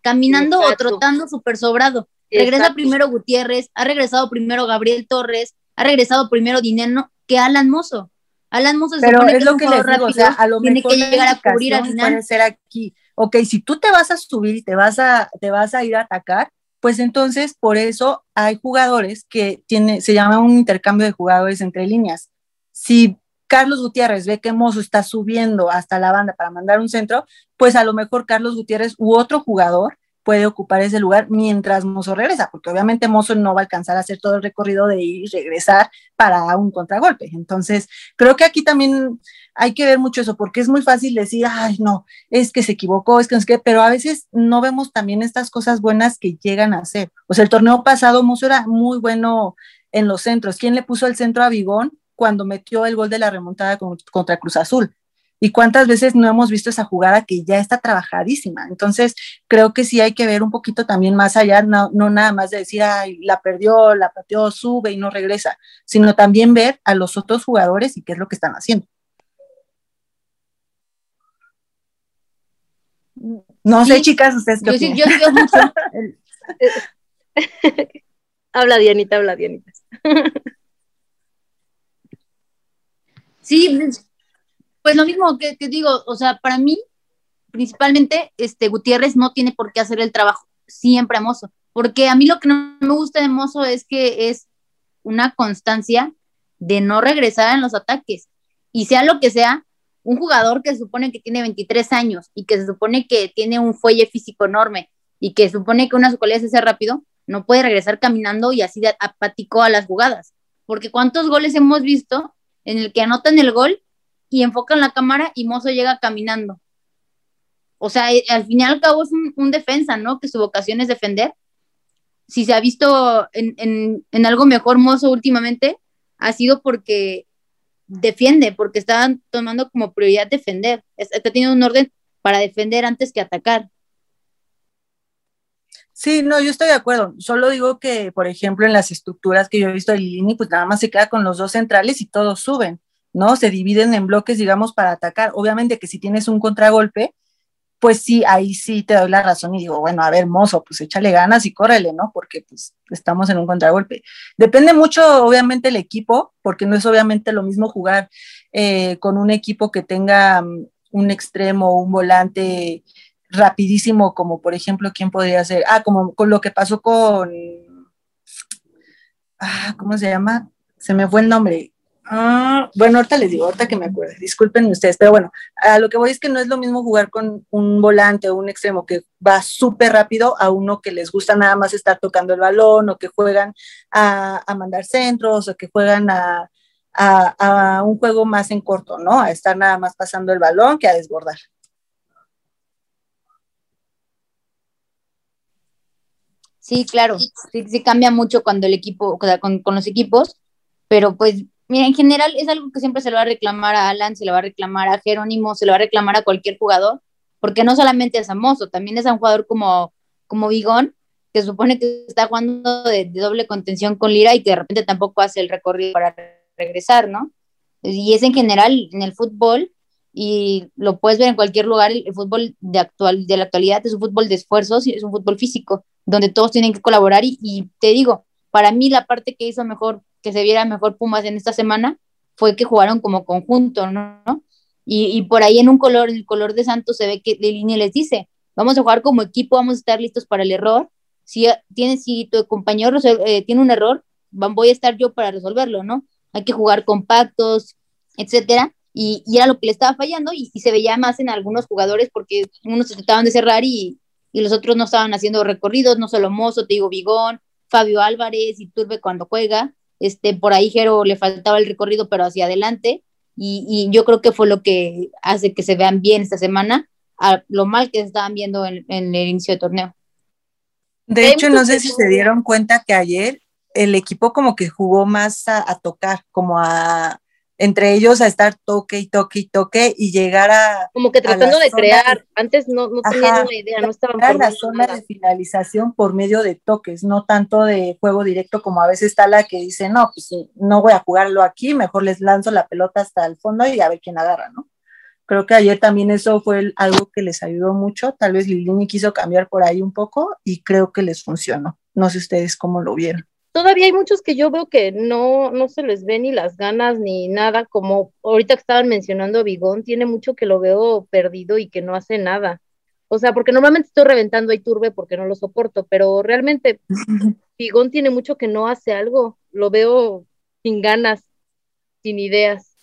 caminando o trotando súper sobrado. Regresa primero Gutiérrez, ha regresado primero Gabriel Torres, ha regresado primero dinero que Alan Mozo. Alan Mozo se Pero supone es lo que les digo, o sea, a lo tiene mejor que llegar a cubrir al final. puede ser aquí. Ok, si tú te vas a subir y te vas a, te vas a ir a atacar, pues entonces por eso hay jugadores que tiene, se llama un intercambio de jugadores entre líneas. Si Carlos Gutiérrez ve que Mozo está subiendo hasta la banda para mandar un centro, pues a lo mejor Carlos Gutiérrez u otro jugador puede ocupar ese lugar mientras Mozo regresa, porque obviamente Mozo no va a alcanzar a hacer todo el recorrido de ir y regresar para un contragolpe. Entonces, creo que aquí también hay que ver mucho eso, porque es muy fácil decir, ay, no, es que se equivocó, es que pero a veces no vemos también estas cosas buenas que llegan a hacer. O sea, el torneo pasado Mozo era muy bueno en los centros. ¿Quién le puso el centro a Bigón cuando metió el gol de la remontada con- contra Cruz Azul? ¿Y cuántas veces no hemos visto esa jugada que ya está trabajadísima? Entonces, creo que sí hay que ver un poquito también más allá, no, no nada más de decir, ay, la perdió, la pateó, sube y no regresa, sino también ver a los otros jugadores y qué es lo que están haciendo. No sé, chicas, ustedes qué Yo sí, opinan? yo sí mucho. el- Habla Dianita, habla Dianita. Sí, pues, lo mismo que, que digo, o sea, para mí, principalmente, este Gutiérrez no tiene por qué hacer el trabajo siempre a Mozo, porque a mí lo que no me gusta de Mozo es que es una constancia de no regresar en los ataques, y sea lo que sea, un jugador que se supone que tiene 23 años y que se supone que tiene un fuelle físico enorme y que supone que una de sus cualidades es ser rápido, no puede regresar caminando y así de apático a las jugadas, porque cuántos goles hemos visto en el que anotan el gol y enfocan la cámara y Mozo llega caminando. O sea, eh, al fin y al cabo es un, un defensa, ¿no? Que su vocación es defender. Si se ha visto en, en, en algo mejor Mozo últimamente, ha sido porque defiende, porque está tomando como prioridad defender. Está teniendo un orden para defender antes que atacar. Sí, no, yo estoy de acuerdo. Solo digo que, por ejemplo, en las estructuras que yo he visto de Lilini, pues nada más se queda con los dos centrales y todos suben, ¿no? Se dividen en bloques, digamos, para atacar. Obviamente que si tienes un contragolpe, pues sí, ahí sí te doy la razón y digo, bueno, a ver, mozo, pues échale ganas y córrele, ¿no? Porque pues estamos en un contragolpe. Depende mucho, obviamente, el equipo, porque no es obviamente lo mismo jugar eh, con un equipo que tenga um, un extremo, un volante rapidísimo, como por ejemplo, ¿quién podría ser? Ah, como con lo que pasó con, ah, ¿cómo se llama? Se me fue el nombre. Ah, bueno, ahorita les digo, ahorita que me acuerde, disculpen ustedes, pero bueno, a lo que voy es que no es lo mismo jugar con un volante o un extremo que va súper rápido a uno que les gusta nada más estar tocando el balón o que juegan a, mandar centros o que juegan a, un juego más en corto, ¿no? A estar nada más pasando el balón que a desbordar. Sí, claro, sí, cambia mucho cuando el equipo, con, con los equipos, pero pues, mira, en general es algo que siempre se le va a reclamar a Alan, se le va a reclamar a Jerónimo, se le va a reclamar a cualquier jugador, porque no solamente es a Mozo, también es a un jugador como, como Vigón, que supone que está jugando de, de doble contención con Lira y que de repente tampoco hace el recorrido para regresar, ¿no? Y es en general en el fútbol, y lo puedes ver en cualquier lugar, el, el fútbol de, actual, de la actualidad es un fútbol de esfuerzos y es un fútbol físico, donde todos tienen que colaborar y, y, te digo, para mí la parte que hizo mejor, que se viera mejor Pumas en esta semana, fue que jugaron como conjunto, ¿no? Y, por ahí en un color, en el color de Santos se ve que línea les dice, vamos a jugar como equipo, vamos a estar listos para el error, si, tiene, si tu compañero eh, tiene un error, voy a estar yo para resolverlo, ¿no? Hay que jugar compactos, etcétera, y, y, era lo que le estaba fallando y, y, se veía más en algunos jugadores porque unos trataban de cerrar y, y, los otros no estaban haciendo recorridos, no solo Mozo, te digo Vigón, Fabio Álvarez y Turbe cuando juega, este, por ahí Jero le faltaba el recorrido pero hacia adelante y, y, yo creo que fue lo que hace que se vean bien esta semana a lo mal que estaban viendo en, en el inicio del torneo. De hecho, no sé si se dieron cuenta que ayer el equipo como que jugó más a, a tocar, como a entre ellos a estar toque y toque y toque y llegar a como que tratando de crear de, antes no, no tenían una idea no estaban por la zona nada. de finalización por medio de toques no tanto de juego directo como a veces está la que dice no pues no voy a jugarlo aquí mejor les lanzo la pelota hasta el fondo y a ver quién agarra no creo que ayer también eso fue algo que les ayudó mucho tal vez Lilini quiso cambiar por ahí un poco y creo que les funcionó. No sé ustedes cómo lo vieron todavía hay muchos que yo veo que no, no se les ve ni las ganas ni nada, como ahorita que estaban mencionando a Bigón, tiene mucho que lo veo perdido y que no hace nada. O sea, porque normalmente estoy reventando a Iturbe porque no lo soporto, pero realmente Bigón tiene mucho que no hace algo, lo veo sin ganas, sin ideas.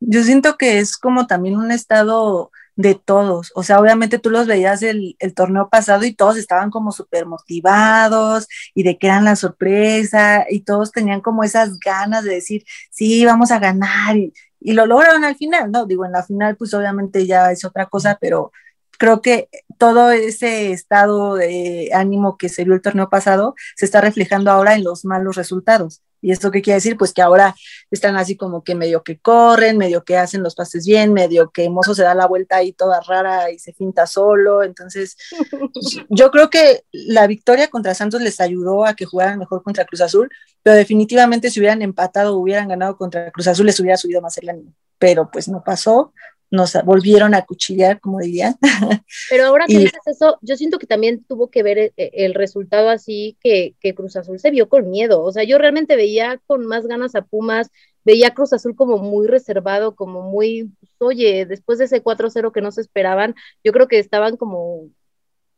Yo siento que es como también un estado de todos. O sea, obviamente tú los veías el, el torneo pasado y todos estaban como súper motivados y de que eran la sorpresa y todos tenían como esas ganas de decir, sí, vamos a ganar y, y lo lograron al final, ¿no? Digo, en la final pues obviamente ya es otra cosa, pero creo que todo ese estado de ánimo que se vio el torneo pasado se está reflejando ahora en los malos resultados. ¿Y esto qué quiere decir? Pues que ahora están así como que medio que corren, medio que hacen los pases bien, medio que Mozo se da la vuelta ahí toda rara y se finta solo. Entonces, yo creo que la victoria contra Santos les ayudó a que jugaran mejor contra Cruz Azul, pero definitivamente si hubieran empatado o hubieran ganado contra Cruz Azul les hubiera subido más el ánimo. Pero pues no pasó, nos volvieron a cuchillar, como dirían. Pero ahora que dices eso, yo siento que también tuvo que ver el, eh, el resultado así que, que, Cruz Azul se vio con miedo. O sea, yo realmente veía con más ganas a Pumas, veía a Cruz Azul como muy reservado, como muy, pues, oye, después de ese 4-0 que no se esperaban, yo creo que estaban como,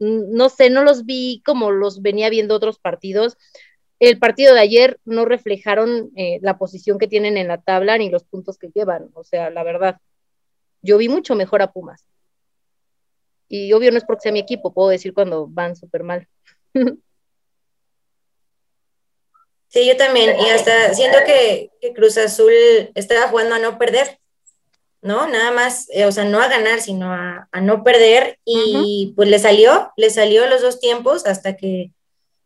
no sé, no los vi como los venía viendo otros partidos. El partido de ayer no reflejaron eh, la posición que tienen en la tabla ni los puntos que llevan, o sea, la verdad yo vi mucho mejor a Pumas. Y obvio no es porque sea mi equipo, puedo decir cuando van súper mal. Sí, yo también. Y hasta siento que, Cruz Azul estaba jugando a no perder, ¿no? Nada más, eh, o sea, no a ganar, sino a, no perder. Y pues le salió, le salió los dos tiempos hasta que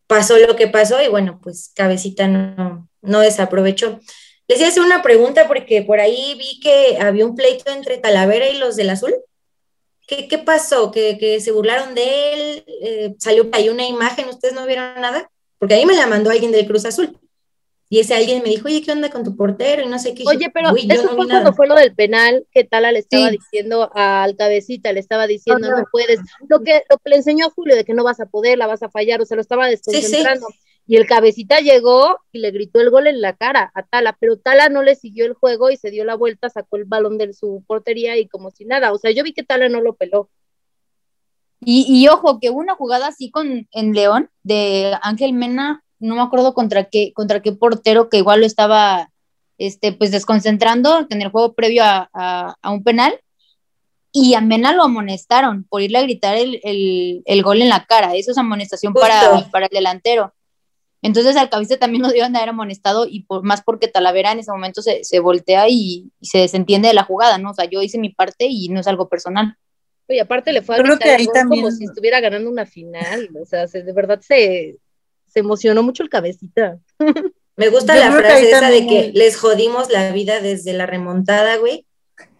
pasó lo que pasó. Y bueno, pues Cabecita no, no desaprovechó. Les iba a hacer una pregunta porque por ahí vi que había un pleito entre Talavera y los del Azul. ¿Qué, qué pasó? ¿Que, ¿Que, se burlaron de él? Eh, ¿Salió ahí una imagen? ¿Ustedes no vieron nada? Porque ahí me la mandó alguien del Cruz Azul. Y ese alguien me dijo, oye, ¿qué onda con tu portero? Y no sé qué. Oye, pero eso fue cuando fue lo del penal, que Tala le estaba diciendo al cabecita, le estaba diciendo, no, puedes. Lo que, lo que le enseñó a Julio de que no vas a poder, la vas a fallar, o se lo estaba desconcentrando. Sí, y el cabecita llegó y le gritó el gol en la cara a Tala, pero Tala no le siguió el juego y se dio la vuelta, sacó el balón de su portería y como si nada. O sea, yo vi que Tala no lo peló. Y, y ojo, que hubo una jugada así con en León de Ángel Mena, no me acuerdo contra qué, contra qué portero que igual lo estaba este, pues desconcentrando en el juego previo a, a, un penal. Y a Mena lo amonestaron por irle a gritar el, el, el gol en la cara. Eso es amonestación para, para el delantero. Entonces al cabeza también nos dio de haber amonestado y por, más porque Talavera en ese momento se, se voltea y, y, se desentiende de la jugada, ¿no? O sea, yo hice mi parte y no es algo personal. Oye, aparte le fue a Creo que ahí también... como si estuviera ganando una final, o sea, se, de verdad se, se emocionó mucho el cabecita. Me gusta yo la frase esa también... de que les jodimos la vida desde la remontada, güey.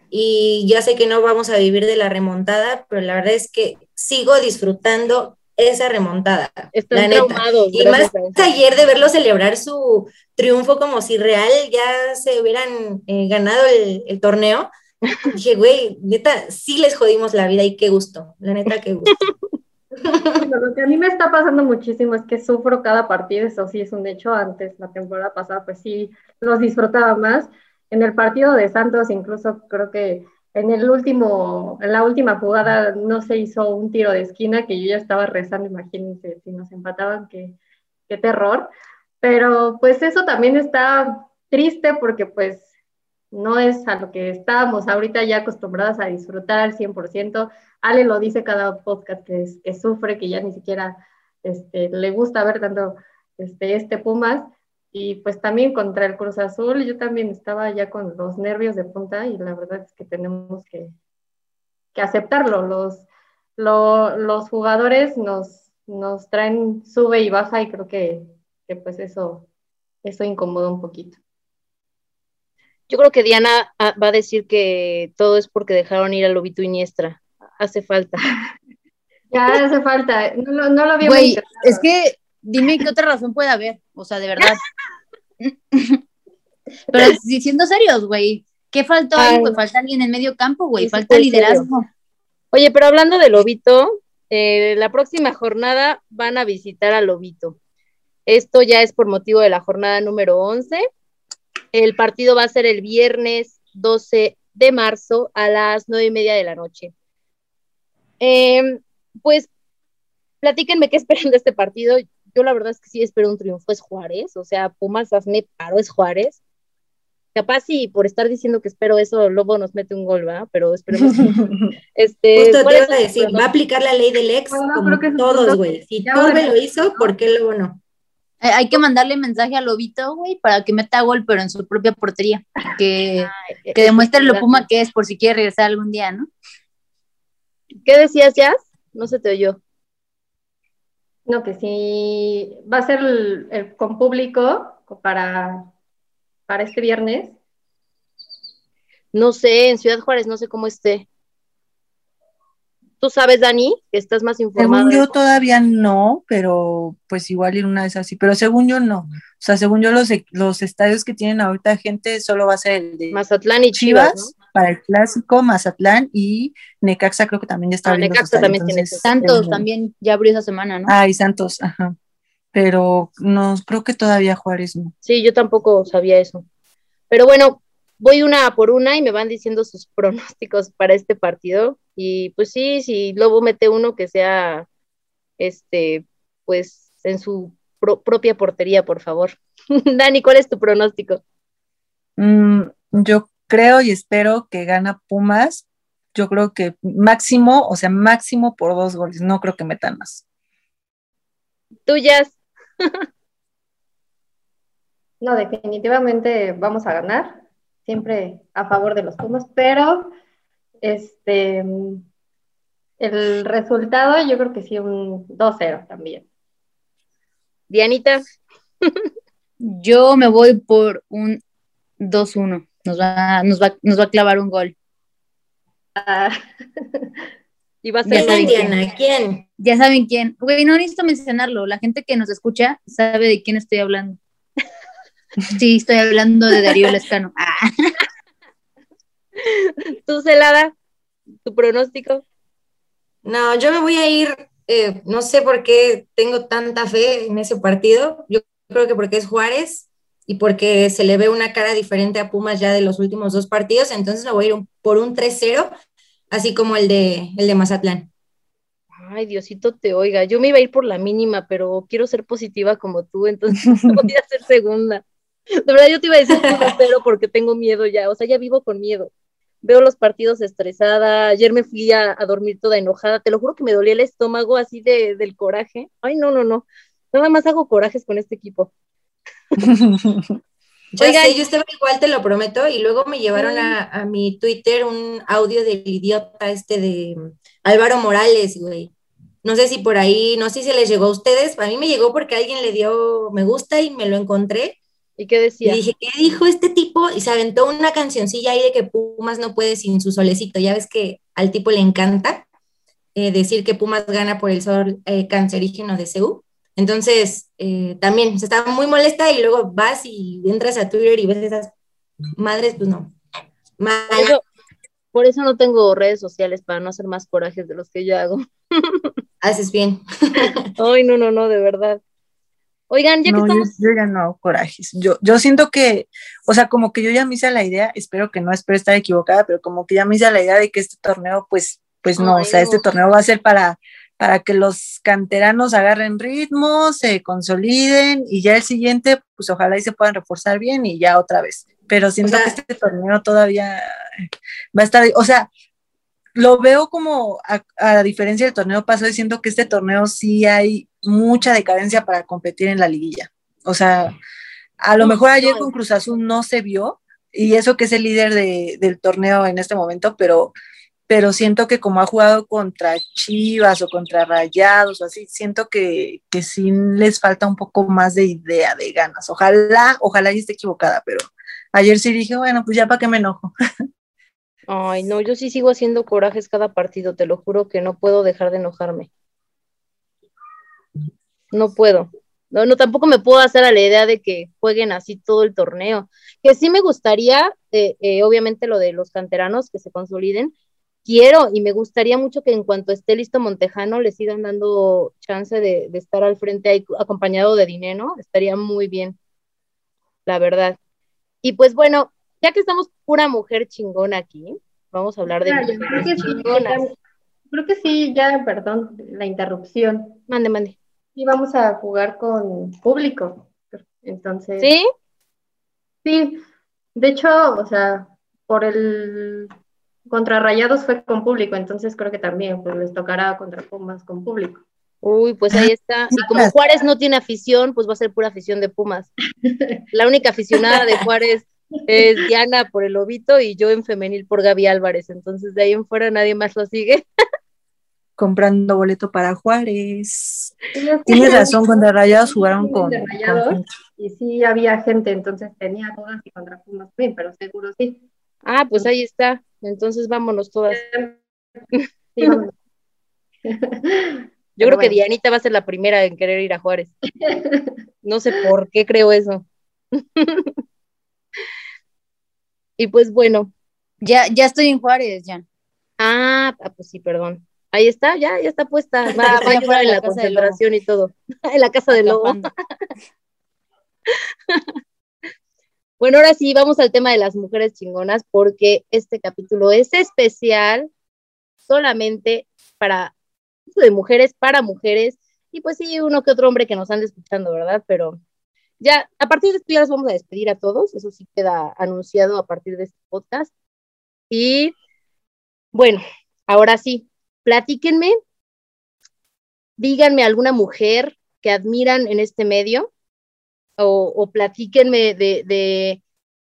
Y ya sé que no vamos a vivir de la remontada, pero la verdad es que sigo disfrutando esa remontada. Están la neta. Y más ayer de verlo celebrar su triunfo como si real ya se hubieran eh, ganado el, el, torneo. Dije, güey, neta, sí les jodimos la vida y qué gusto, la neta, qué gusto. Lo que a mí me está pasando muchísimo es que sufro cada partido, eso sí es un hecho. Antes, la temporada pasada, pues sí, los disfrutaba más. En el partido de Santos, incluso creo que en el último, en la última jugada no se hizo un tiro de esquina que yo ya estaba rezando, imagínense si nos empataban, qué, qué terror. Pero pues eso también está triste porque pues no es a lo que estábamos ahorita ya acostumbradas a disfrutar al 100%. Ale lo dice cada podcast que, es, que sufre, que ya ni siquiera este, le gusta ver tanto este, este Pumas, y pues también contra el Cruz Azul, yo también estaba ya con los nervios de punta y la verdad es que tenemos que, que aceptarlo. Los, lo, los jugadores nos, nos traen sube y baja y creo que, que pues eso, eso incomoda un poquito. Yo creo que Diana ah, va a decir que todo es porque dejaron ir a Lobito Iniestra. Hace falta. ya hace falta. No, no lo había Güey, es que dime qué otra razón puede haber. O sea, de verdad. Pero si siendo serios, güey, ¿qué faltó ahí? Pues falta alguien en medio campo, güey, falta liderazgo. Oye, pero hablando de Lobito, eh, la próxima jornada van a visitar a Lobito. Esto ya es por motivo de la jornada número 11. El partido va a ser el viernes 12 de marzo a las nueve y media de la noche. Em, pues platíquenme qué esperan de este partido. Yo la verdad es que sí espero un triunfo, es Juárez, o sea, Pumas hazme paro, es Juárez. Capaz y por estar diciendo que espero eso, Lobo nos mete un gol, ¿va? Pero esperemos. este, Justo te iba a decir, va a aplicar la ley del ex como todos, güey. Si Torbe lo hizo, ¿por qué Lobo no? Eh, hay que mandarle mensaje a Lobito, güey, para que meta gol, pero en su propia portería. Que, que demuestre lo Puma que es, por si quiere regresar algún día, ¿no? ¿Qué decías, Jazz? No se te oyó. No, que sí, va a ser el, con público para, para este viernes. No sé, en Ciudad Juárez no sé cómo esté. ¿Tú sabes, Dani, que estás más informado? Según yo todavía no, pero pues igual en una vez así, pero según yo no. O sea, según yo los, los estadios que tienen ahorita gente solo va a ser el de Mazatlán y Chivas, para el clásico, Mazatlán y Necaxa creo que también ya está ah, Necaxa también tiene Santos también ya abrió esa semana, ¿no? Ah, y Santos, ajá. Pero no, creo que todavía Juárez no. Sí, yo tampoco sabía eso. Pero bueno, voy una por una y me van diciendo sus pronósticos para este partido. Y pues sí, si Lobo mete uno que sea, este, pues en su propia portería, por favor. Dani, ¿cuál es tu pronóstico? Mm, yo creo y espero que gana Pumas. Yo creo que máximo, o sea, máximo por dos goles. No creo que metan más. Tuyas. no, definitivamente vamos a ganar. Siempre a favor de los Pumas, pero este, el resultado yo creo que sí, un 2-0 también. Dianita. yo me voy por un 2-1. Nos va, nos, va, nos va a clavar un gol. Ah. y va a ser ya Diana, quién. Ya saben quién. Güey, no necesito mencionarlo. La gente que nos escucha sabe de quién estoy hablando. sí, estoy hablando de Darío Lescano. Ah. ¿Tú, Celada? ¿Tu pronóstico? No, yo me voy a ir, eh, no sé por qué tengo tanta fe en ese partido. Yo creo que porque es Juárez y porque se le ve una cara diferente a Pumas ya de los últimos dos partidos, entonces me voy a ir por un 3-0, así como el de, el de Mazatlán. Ay, Diosito te oiga. Yo me iba a ir por la mínima, pero quiero ser positiva como tú, entonces voy a ser segunda. De verdad, yo te iba a decir 1-0 porque tengo miedo ya, o sea, ya vivo con miedo veo los partidos estresada, ayer me fui a, dormir toda enojada, te lo juro que me dolía el estómago así de, del coraje. Ay, no, no, no, nada más hago corajes con este equipo. Ya sé, yo estaba igual, te lo prometo, y luego me llevaron a, mi Twitter un audio del idiota este de Álvaro Morales, güey. No sé si por ahí, no sé si se les llegó a ustedes, a mí me llegó porque alguien le dio me gusta y me lo encontré, ¿Y qué decía? Y dije, ¿qué dijo este tipo? Y se aventó una cancioncilla ahí de que Pumas no puede sin su solecito. Ya ves que al tipo le encanta eh, decir que Pumas gana por el sol eh, cancerígeno de CEU. Entonces, eh, también se estaba muy molesta y luego vas y entras a Twitter y ves esas madres, pues no. Por eso, por eso no tengo redes sociales para no hacer más corajes de los que yo hago. Haces bien. Ay, no, no, no, de verdad. Oigan, ya que estamos. Yo, ya no hago corajes. Yo, yo siento que, o sea, como que yo ya me hice la idea, espero que no, espero estar equivocada, pero como que ya me hice la idea de que este torneo, pues, pues no, o sea, este torneo va a ser para, para que los canteranos agarren ritmo, se consoliden y ya el siguiente, pues ojalá y se puedan reforzar bien y ya otra vez. Pero siento que este torneo todavía va a estar, o sea, lo veo como a, diferencia del torneo pasado, siento que este torneo sí hay mucha decadencia para competir en la liguilla. O sea, a lo mejor ayer con Cruz Azul no se vio, y eso que es el líder del torneo en este momento, pero, pero siento que como ha jugado contra Chivas o contra Rayados o así, siento que, que sí les falta un poco más de idea, de ganas. Ojalá, ojalá y esté equivocada, pero ayer sí dije, bueno, pues ya para qué me enojo. Ay, no, yo sí sigo haciendo corajes cada partido, te lo juro que no puedo dejar de enojarme. No puedo. No, no, tampoco me puedo hacer a la idea de que jueguen así todo el torneo. Que sí me gustaría, eh, eh, obviamente lo de los canteranos que se consoliden, quiero y me gustaría mucho que en cuanto esté listo Montejano le sigan dando chance de, de estar al frente ahí acompañado de dinero, estaría muy bien, la verdad. Y pues bueno, ya que estamos pura mujer chingona aquí, vamos a hablar de yo creo que sí, chingonas. ya- Creo que sí, ya, perdón, la interrupción. Mande, mande. Y vamos a jugar con público. Entonces. ¿Sí? Sí. De hecho, o sea, por el contra Rayados fue con público, entonces creo que también pues les tocará contra Pumas con público. Uy, pues ahí está. Y como Juárez no tiene afición, pues va a ser pura afición de Pumas. La única aficionada de Juárez es Diana por el Lobito y yo en femenil por Gaby Álvarez. Entonces de ahí en fuera nadie más lo sigue. Comprando boleto para Juárez. Tienes razón, contra Rayados jugaron con, Rayados y sí había gente, entonces tenía dudas y contra Pumas bien, pero seguro sí. Ah, pues ahí está. Entonces vámonos todas. Sí, vámonos. Yo creo que Dianita va a ser la primera en querer ir a Juárez. No sé por qué creo eso. y pues bueno. Ya, ya estoy en Juárez, ya. Ah, ah, pues sí, perdón. Ahí está, ya, ya está puesta. Va, a ayudar de en la la concentración y todo. En la casa del lobo. Bueno, ahora sí, vamos al tema de las mujeres chingonas, porque este capítulo es especial solamente para de mujeres, para mujeres, y pues sí, uno que otro hombre que nos ande escuchando, ¿verdad? Pero ya, a partir de esto ya los vamos a despedir a todos, eso sí queda anunciado a partir de este podcast. Y bueno, ahora sí, platíquenme, díganme alguna mujer que admiran en este medio, o, platíquenme de, de,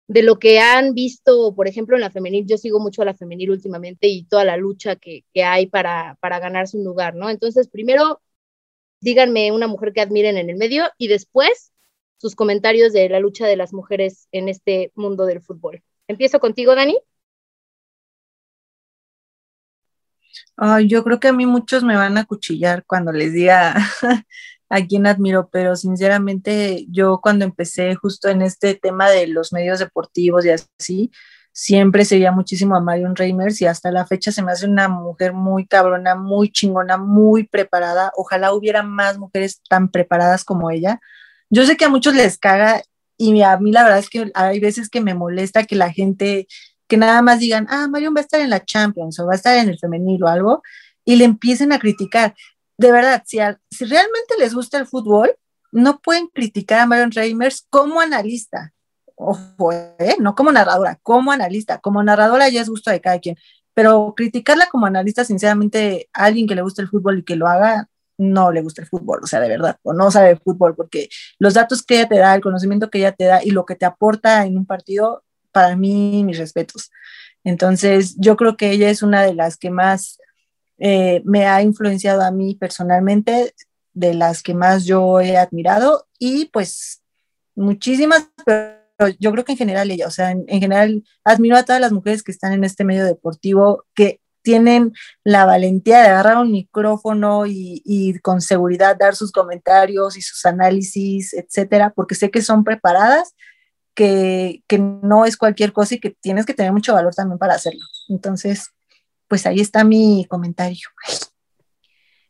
de, lo que han visto, por ejemplo, en la femenil. Yo sigo mucho a la femenil últimamente y toda la lucha que, que hay para, para ganarse un lugar, ¿no? Entonces, primero, díganme una mujer que admiren en el medio y después sus comentarios de la lucha de las mujeres en este mundo del fútbol. Empiezo contigo, Dani. Ay, yo creo que a mí muchos me van a cuchillar cuando les diga a quién admiro, pero sinceramente yo cuando empecé justo en este tema de los medios deportivos y así, siempre seguía muchísimo a Marion Reimers y hasta la fecha se me hace una mujer muy cabrona, muy chingona, muy preparada. Ojalá hubiera más mujeres tan preparadas como ella. Yo sé que a muchos les caga y a mí la verdad es que hay veces que me molesta que la gente que nada más digan, ah, Marion va a estar en la Champions o va a estar en el femenil o algo, y le empiecen a criticar. De verdad, si, realmente les gusta el fútbol, no pueden criticar a Marion Reimers como analista. Ojo, ¿eh? no como narradora, como analista. Como narradora ya es gusto de cada quien, pero criticarla como analista, sinceramente, a alguien que le gusta el fútbol y que lo haga, no le gusta el fútbol, o sea, de verdad, o no sabe de fútbol, porque los datos que ella te da, el conocimiento que ella te da y lo que te aporta en un partido, para mí, mis respetos. Entonces, yo creo que ella es una de las que más eh, me ha influenciado a mí personalmente, de las que más yo he admirado y pues muchísimas, pero yo creo que en general ella, o sea, en, en general admiro a todas las mujeres que están en este medio deportivo, que tienen la valentía de agarrar un micrófono y, y, con seguridad dar sus comentarios y sus análisis, etcétera, porque sé que son preparadas, que, que, no es cualquier cosa y que tienes que tener mucho valor también para hacerlo. Entonces, pues ahí está mi comentario.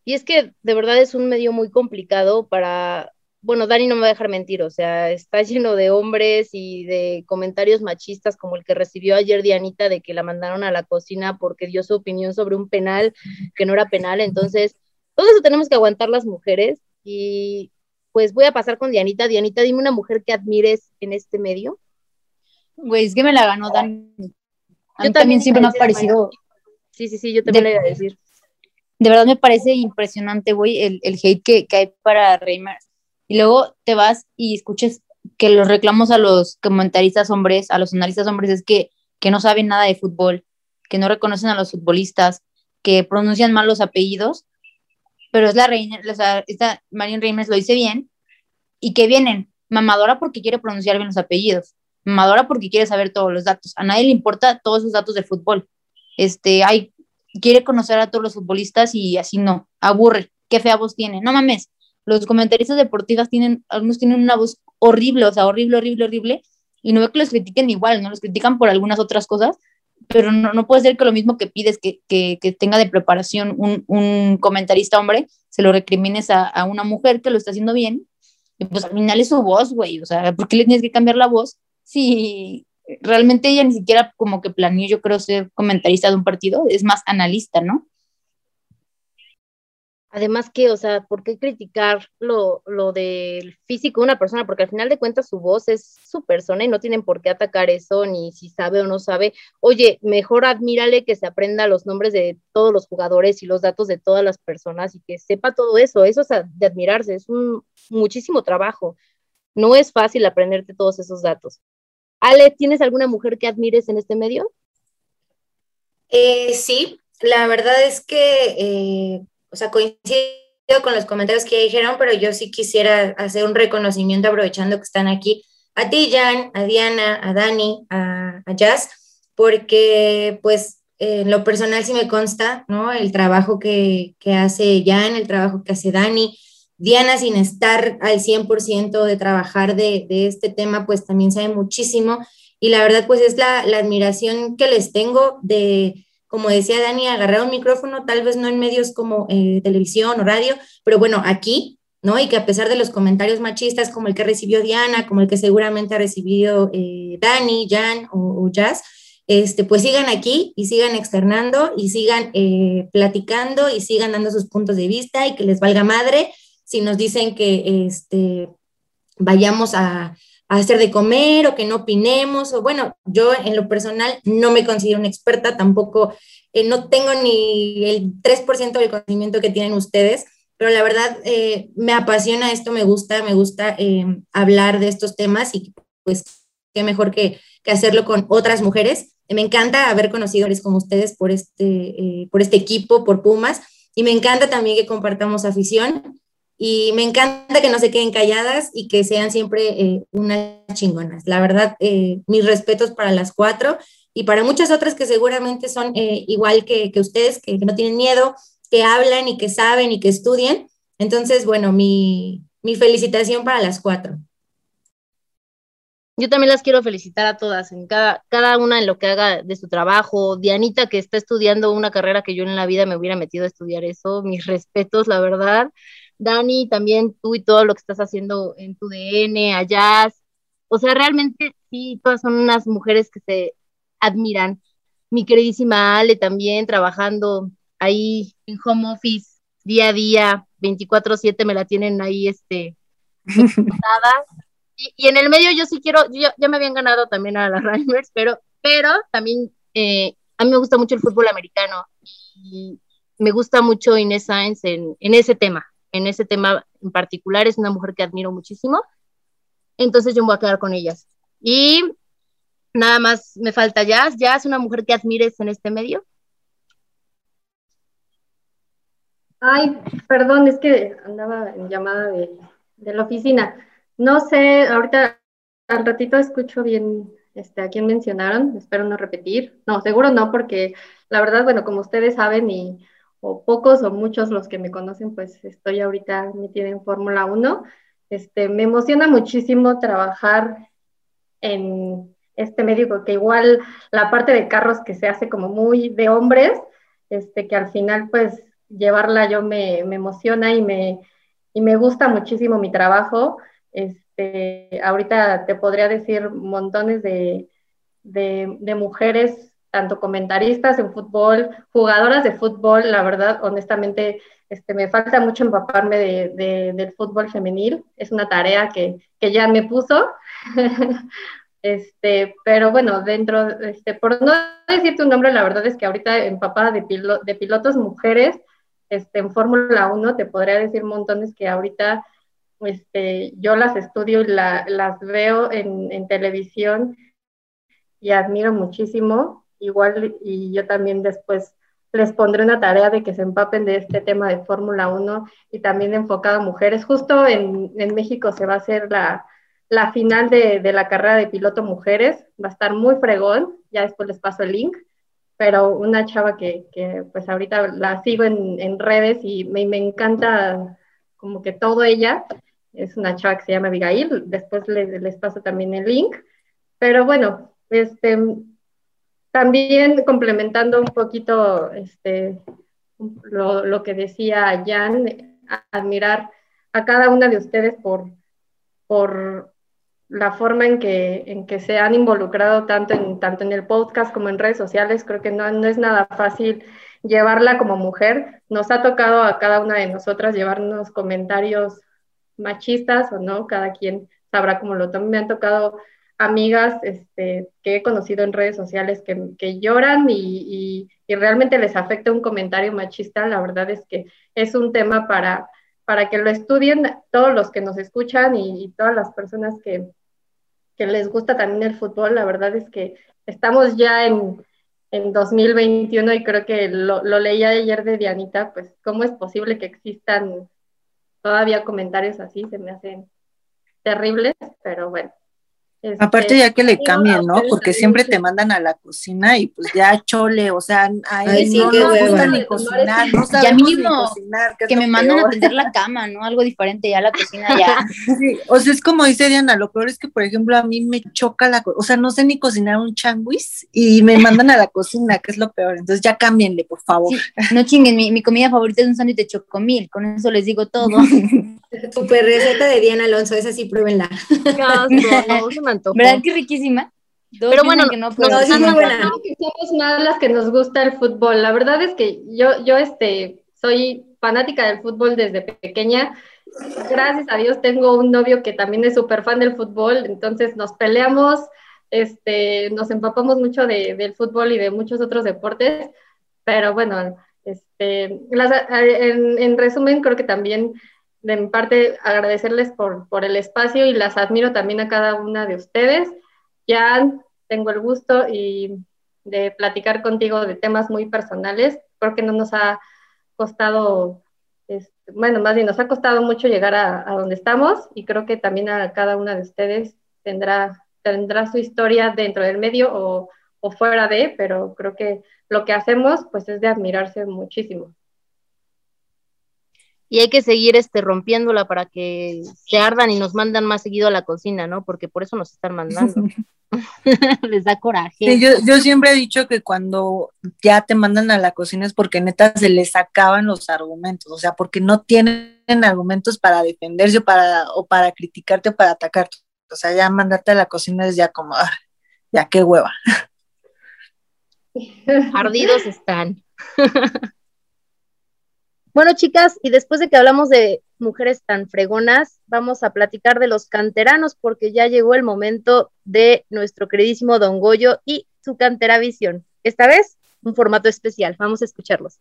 Y es que de verdad es un medio muy complicado para, bueno, Dani no me va a dejar mentir, o sea, está lleno de hombres y de comentarios machistas como el que recibió ayer Dianita de que la mandaron a la cocina porque dio su opinión sobre un penal que no era penal. Entonces, todo eso tenemos que aguantar las mujeres y pues voy a pasar con Dianita. Dianita, dime una mujer que admires en este medio. Güey, es que me la ganó Dani. A mí también siempre me ha parecido. Sí, sí, sí, yo también de, le iba a decir. De verdad me parece impresionante, güey, el, el hate que, que, hay para Reimers. Y luego te vas y escuches que los reclamos a los comentaristas hombres, a los analistas hombres, es que, que no saben nada de fútbol, que no reconocen a los futbolistas, que pronuncian mal los apellidos, pero es la reina, o sea, esta Marion Reimers lo dice bien, y que vienen, mamadora porque quiere pronunciar bien los apellidos, mamadora porque quiere saber todos los datos, a nadie le importa todos esos datos de fútbol, este, hay, quiere conocer a todos los futbolistas y así no, aburre, qué fea voz tiene, no mames, los comentaristas deportivos tienen, algunos tienen una voz horrible, o sea, horrible, horrible, horrible, y no veo que los critiquen igual, no los critican por algunas otras cosas, pero no, no puede ser que lo mismo que pides que, que, que tenga de preparación un, un, comentarista hombre, se lo recrimines a, a, una mujer que lo está haciendo bien, y pues al final es su voz, güey, o sea, ¿por qué le tienes que cambiar la voz si realmente ella ni siquiera como que planeó, yo creo, ser comentarista de un partido, es más analista, ¿no? Además que, o sea, ¿por qué criticar lo, lo del físico de una persona? Porque al final de cuentas su voz es su persona y no tienen por qué atacar eso, ni si sabe o no sabe. Oye, mejor admírale que se aprenda los nombres de todos los jugadores y los datos de todas las personas y que sepa todo eso. Eso es de admirarse, es un muchísimo trabajo. No es fácil aprenderte todos esos datos. Ale, ¿tienes alguna mujer que admires en este medio? Eh, sí, la verdad es que... Eh o sea, coincido con los comentarios que ya dijeron, pero yo sí quisiera hacer un reconocimiento aprovechando que están aquí a ti, Jan, a Diana, a Dani, a, Jazz, porque pues en lo personal sí me consta, ¿no? El trabajo que, que hace Jan, el trabajo que hace Dani, Diana sin estar al 100% de trabajar de, este tema, pues también sabe muchísimo y la verdad pues es la, admiración que les tengo de como decía Dani, agarrar un micrófono, tal vez no en medios como eh, televisión o radio, pero bueno, aquí, ¿no? Y que a pesar de los comentarios machistas como el que recibió Diana, como el que seguramente ha recibido eh, Dani, Jan o, Jazz, este, pues sigan aquí y sigan externando y sigan eh, platicando y sigan dando sus puntos de vista y que les valga madre si nos dicen que este, vayamos a, hacer de comer o que no opinemos, o bueno, yo en lo personal no me considero una experta, tampoco, eh, no tengo ni el 3% del conocimiento que tienen ustedes, pero la verdad eh, me apasiona esto, me gusta, me gusta eh, hablar de estos temas y pues qué mejor que, que, hacerlo con otras mujeres. Me encanta haber conocido como ustedes por este, por este equipo, por Pumas, y me encanta también que compartamos afición y me encanta que no se queden calladas y que sean siempre eh, unas chingonas. La verdad, eh, mis respetos para las cuatro y para muchas otras que seguramente son eh, igual que, que ustedes, que, no tienen miedo, que hablan y que saben y que estudian. Entonces, bueno, mi, mi felicitación para las cuatro. Yo también las quiero felicitar a todas, en cada, cada una en lo que haga de su trabajo. Dianita, que está estudiando una carrera que yo en la vida me hubiera metido a estudiar eso. Mis respetos, la verdad. Dani, también tú y todo lo que estás haciendo en tu DN, allá. O sea, realmente sí, todas son unas mujeres que se admiran. Mi queridísima Ale también trabajando ahí en home office día a día, 24/7 me la tienen ahí este y, y, en el medio yo sí quiero, yo, ya me habían ganado también a las Reimers, pero, pero también eh, a mí me gusta mucho el fútbol americano y me gusta mucho Inés Sainz en, en ese tema en ese tema en particular, es una mujer que admiro muchísimo. Entonces yo me voy a quedar con ellas. Y nada más me falta Jazz. Jazz, una mujer que admires en este medio. Ay, perdón, es que andaba en llamada de, de la oficina. No sé, ahorita al ratito escucho bien este, a quién mencionaron, espero no repetir. No, seguro no, porque la verdad, bueno, como ustedes saben y o pocos o muchos los que me conocen, pues estoy ahorita metida en Fórmula 1. Este, me emociona muchísimo trabajar en este medio, porque igual la parte de carros que se hace como muy de hombres, este, que al final pues llevarla yo me, me emociona y me, y me gusta muchísimo mi trabajo. Este, ahorita te podría decir montones de, de, de mujeres tanto comentaristas en fútbol, jugadoras de fútbol, la verdad, honestamente, este, me falta mucho empaparme de, del fútbol femenil, es una tarea que, que ya me puso, este, pero bueno, dentro, este, por no decirte un nombre, la verdad es que ahorita empapada de, de pilotos mujeres, este, en Fórmula 1, te podría decir montones que ahorita este, yo las estudio y la, las veo en, en televisión y admiro muchísimo igual y yo también después les pondré una tarea de que se empapen de este tema de Fórmula 1 y también enfocado a mujeres. Justo en, en México se va a hacer la, la final de, de, la carrera de piloto mujeres, va a estar muy fregón, ya después les paso el link, pero una chava que, que pues ahorita la sigo en, en redes y me, me, encanta como que todo ella, es una chava que se llama Abigail, después les, les paso también el link, pero bueno, este también complementando un poquito este, lo, que decía Jan, admirar a cada una de ustedes por, por la forma en que, en que se han involucrado tanto en, tanto en el podcast como en redes sociales. Creo que no, no es nada fácil llevarla como mujer. Nos ha tocado a cada una de nosotras llevarnos comentarios machistas o no, cada quien sabrá cómo lo toman. Me han tocado amigas este, que he conocido en redes sociales que, lloran y, realmente les afecta un comentario machista. La verdad es que es un tema para, para que lo estudien todos los que nos escuchan y, todas las personas que, les gusta también el fútbol. La verdad es que estamos ya en, en 2021 y creo que lo, lo leí ayer de Dianita, pues cómo es posible que existan todavía comentarios así, se me hacen terribles, pero bueno, Aparte ya que le cambien, ¿no? Porque siempre te mandan a la cocina y pues ya chole, o sea, ahí no nos gusta ni cocinar, no ya mínimo que, me mandan a tender la cama, ¿no? Algo diferente, ya la cocina ya. Sí, o sea, es como dice Diana, lo peor es que, por ejemplo, a mí me choca la, o sea, no sé ni cocinar un changuis y me mandan a la cocina, que es lo peor, entonces ya cámbienle, por favor. no chinguen, mi, mi, comida favorita es un sándwich de chocomil, con eso les digo todo. Super receta de Diana Alonso, esa sí, pruébenla. ¿Verdad que riquísima? pero bueno, que no, no, somos más las que nos gusta el fútbol. La verdad es que yo, yo este, soy fanática del fútbol desde pequeña. Gracias a Dios tengo un novio que también es súper fan del fútbol, entonces nos peleamos, este, nos empapamos mucho de, del fútbol y de muchos otros deportes, pero bueno, este, en, en resumen creo que también de mi parte agradecerles por, por el espacio y las admiro también a cada una de ustedes. Ya tengo el gusto y de platicar contigo de temas muy personales. Creo que no nos ha costado, bueno, más bien nos ha costado mucho llegar a, donde estamos y creo que también a cada una de ustedes tendrá, tendrá su historia dentro del medio o, o fuera de, pero creo que lo que hacemos pues es de admirarse muchísimo y hay que seguir este, rompiéndola para que se ardan y nos mandan más seguido a la cocina, ¿no? Porque por eso nos están mandando. Les da coraje. yo, yo, siempre he dicho que cuando ya te mandan a la cocina es porque neta se les acaban los argumentos, o sea, porque no tienen argumentos para defenderse o para, o para criticarte o para atacarte. O sea, ya mandarte a la cocina es ya como, ah, ya qué hueva. Ardidos están. Bueno, chicas, y después de que hablamos de mujeres tan fregonas, vamos a platicar de los canteranos porque ya llegó el momento de nuestro queridísimo Don Goyo y su cantera visión. Esta vez, un formato especial. Vamos a escucharlos.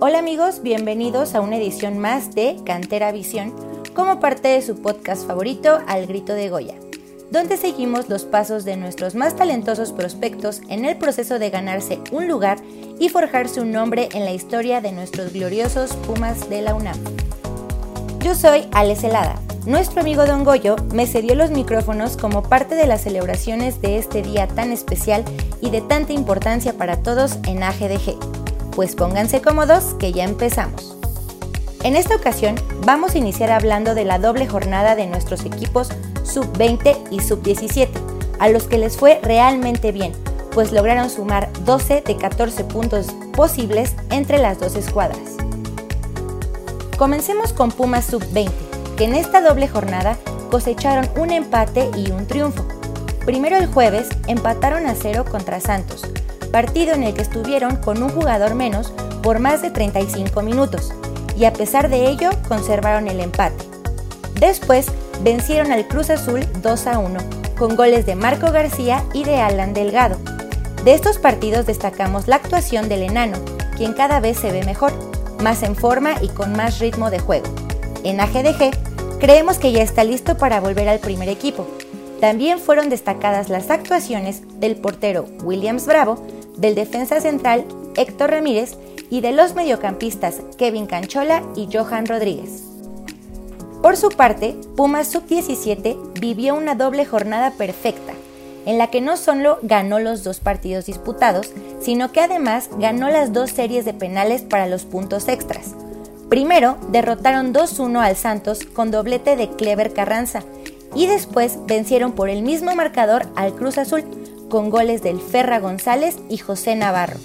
Hola amigos, bienvenidos a una edición más de Cantera Visión como parte de su podcast favorito Al Grito de Goya donde seguimos los pasos de nuestros más talentosos prospectos en el proceso de ganarse un lugar y forjarse un nombre en la historia de nuestros gloriosos Pumas de la UNAM. Yo soy Ale Celada. Nuestro amigo Don Goyo me cedió los micrófonos como parte de las celebraciones de este día tan especial y de tanta importancia para todos en AGDG. Pues pónganse cómodos que ya empezamos. En esta ocasión vamos a iniciar hablando de la doble jornada de nuestros equipos sub-20 y sub-17, a los que les fue realmente bien, pues lograron sumar 12 de 14 puntos posibles entre las dos escuadras. Comencemos con Pumas sub-20, que en esta doble jornada cosecharon un empate y un triunfo. Primero el jueves empataron a cero contra Santos, partido en el que estuvieron con un jugador menos por más de 35 minutos, y a pesar de ello conservaron el empate. Después vencieron al Cruz Azul 2 a 1, con goles de Marco García y de Alan Delgado. De estos partidos destacamos la actuación del enano, quien cada vez se ve mejor, más en forma y con más ritmo de juego. En AGDG, creemos que ya está listo para volver al primer equipo. También fueron destacadas las actuaciones del portero Williams Bravo, del defensa central Héctor Ramírez y de los mediocampistas Kevin Canchola y Johan Rodríguez. Por su parte, Pumas Sub-17 vivió una doble jornada perfecta, en la que no solo ganó los dos partidos disputados, sino que además ganó las dos series de penales para los puntos extras. Primero, derrotaron 2-1 al Santos con doblete de Clever Carranza y después vencieron por el mismo marcador al Cruz Azul con goles del Ferra González y José Navarro.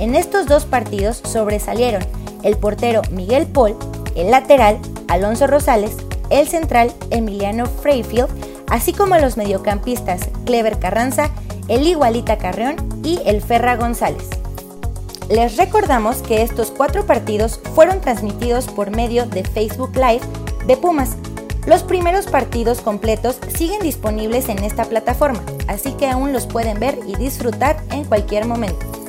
En estos dos partidos sobresalieron el portero Miguel Paul, el lateral Alonso Rosales, el central Emiliano Freyfield, así como los mediocampistas Clever Carranza, el Igualita Carreón y el Ferra González. Les recordamos que estos cuatro partidos fueron transmitidos por medio de Facebook Live de Pumas. Los primeros partidos completos siguen disponibles en esta plataforma, así que aún los pueden ver y disfrutar en cualquier momento.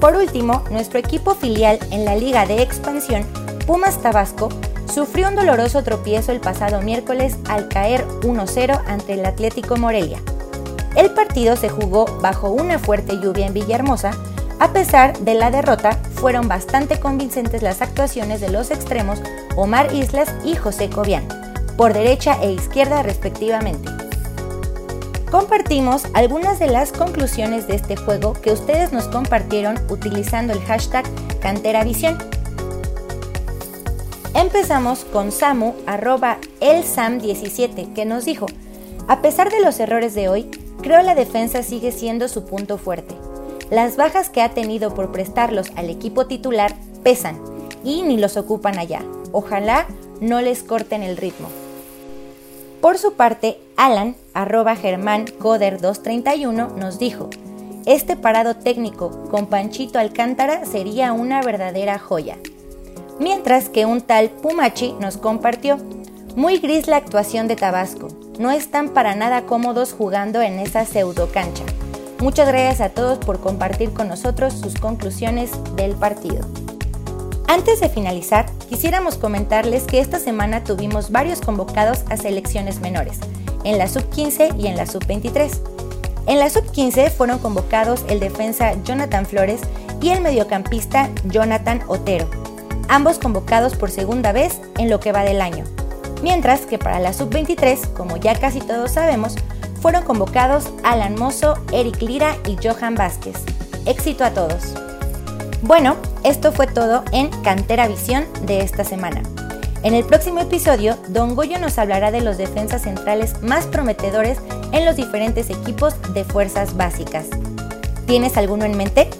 Por último, nuestro equipo filial en la Liga de Expansión, Pumas Tabasco, sufrió un doloroso tropiezo el pasado miércoles al caer 1-0 ante el Atlético Morelia. El partido se jugó bajo una fuerte lluvia en Villahermosa. A pesar de la derrota, fueron bastante convincentes las actuaciones de los extremos Omar Islas y José Cobian, por derecha e izquierda respectivamente compartimos algunas de las conclusiones de este juego que ustedes nos compartieron utilizando el hashtag CanteraVisión. Empezamos con Samu, arroba elsam17, que nos dijo, a pesar de los errores de hoy, creo la defensa sigue siendo su punto fuerte. Las bajas que ha tenido por prestarlos al equipo titular pesan y ni los ocupan allá. Ojalá no les corten el ritmo. Por su parte, Alan, arroba Germán Coder 231, nos dijo, este parado técnico con Panchito Alcántara sería una verdadera joya. Mientras que un tal Pumachi nos compartió, muy gris la actuación de Tabasco, no están para nada cómodos jugando en esa pseudo cancha. Muchas gracias a todos por compartir con nosotros sus conclusiones del partido. Antes de finalizar, quisiéramos comentarles que esta semana tuvimos varios convocados a selecciones menores, en la sub-15 y en la sub-23. En la sub-15 fueron convocados el defensa Jonathan Flores y el mediocampista Jonathan Otero, ambos convocados por segunda vez en lo que va del año. Mientras que para la sub-23, como ya casi todos sabemos, fueron convocados Alan Mozo, Eric Lira y Johan Vázquez. Éxito a todos. Bueno, esto fue todo en Cantera Visión de esta semana. En el próximo episodio, Don Goyo nos hablará de los defensas centrales más prometedores en los diferentes equipos de fuerzas básicas. ¿Tienes alguno en mente?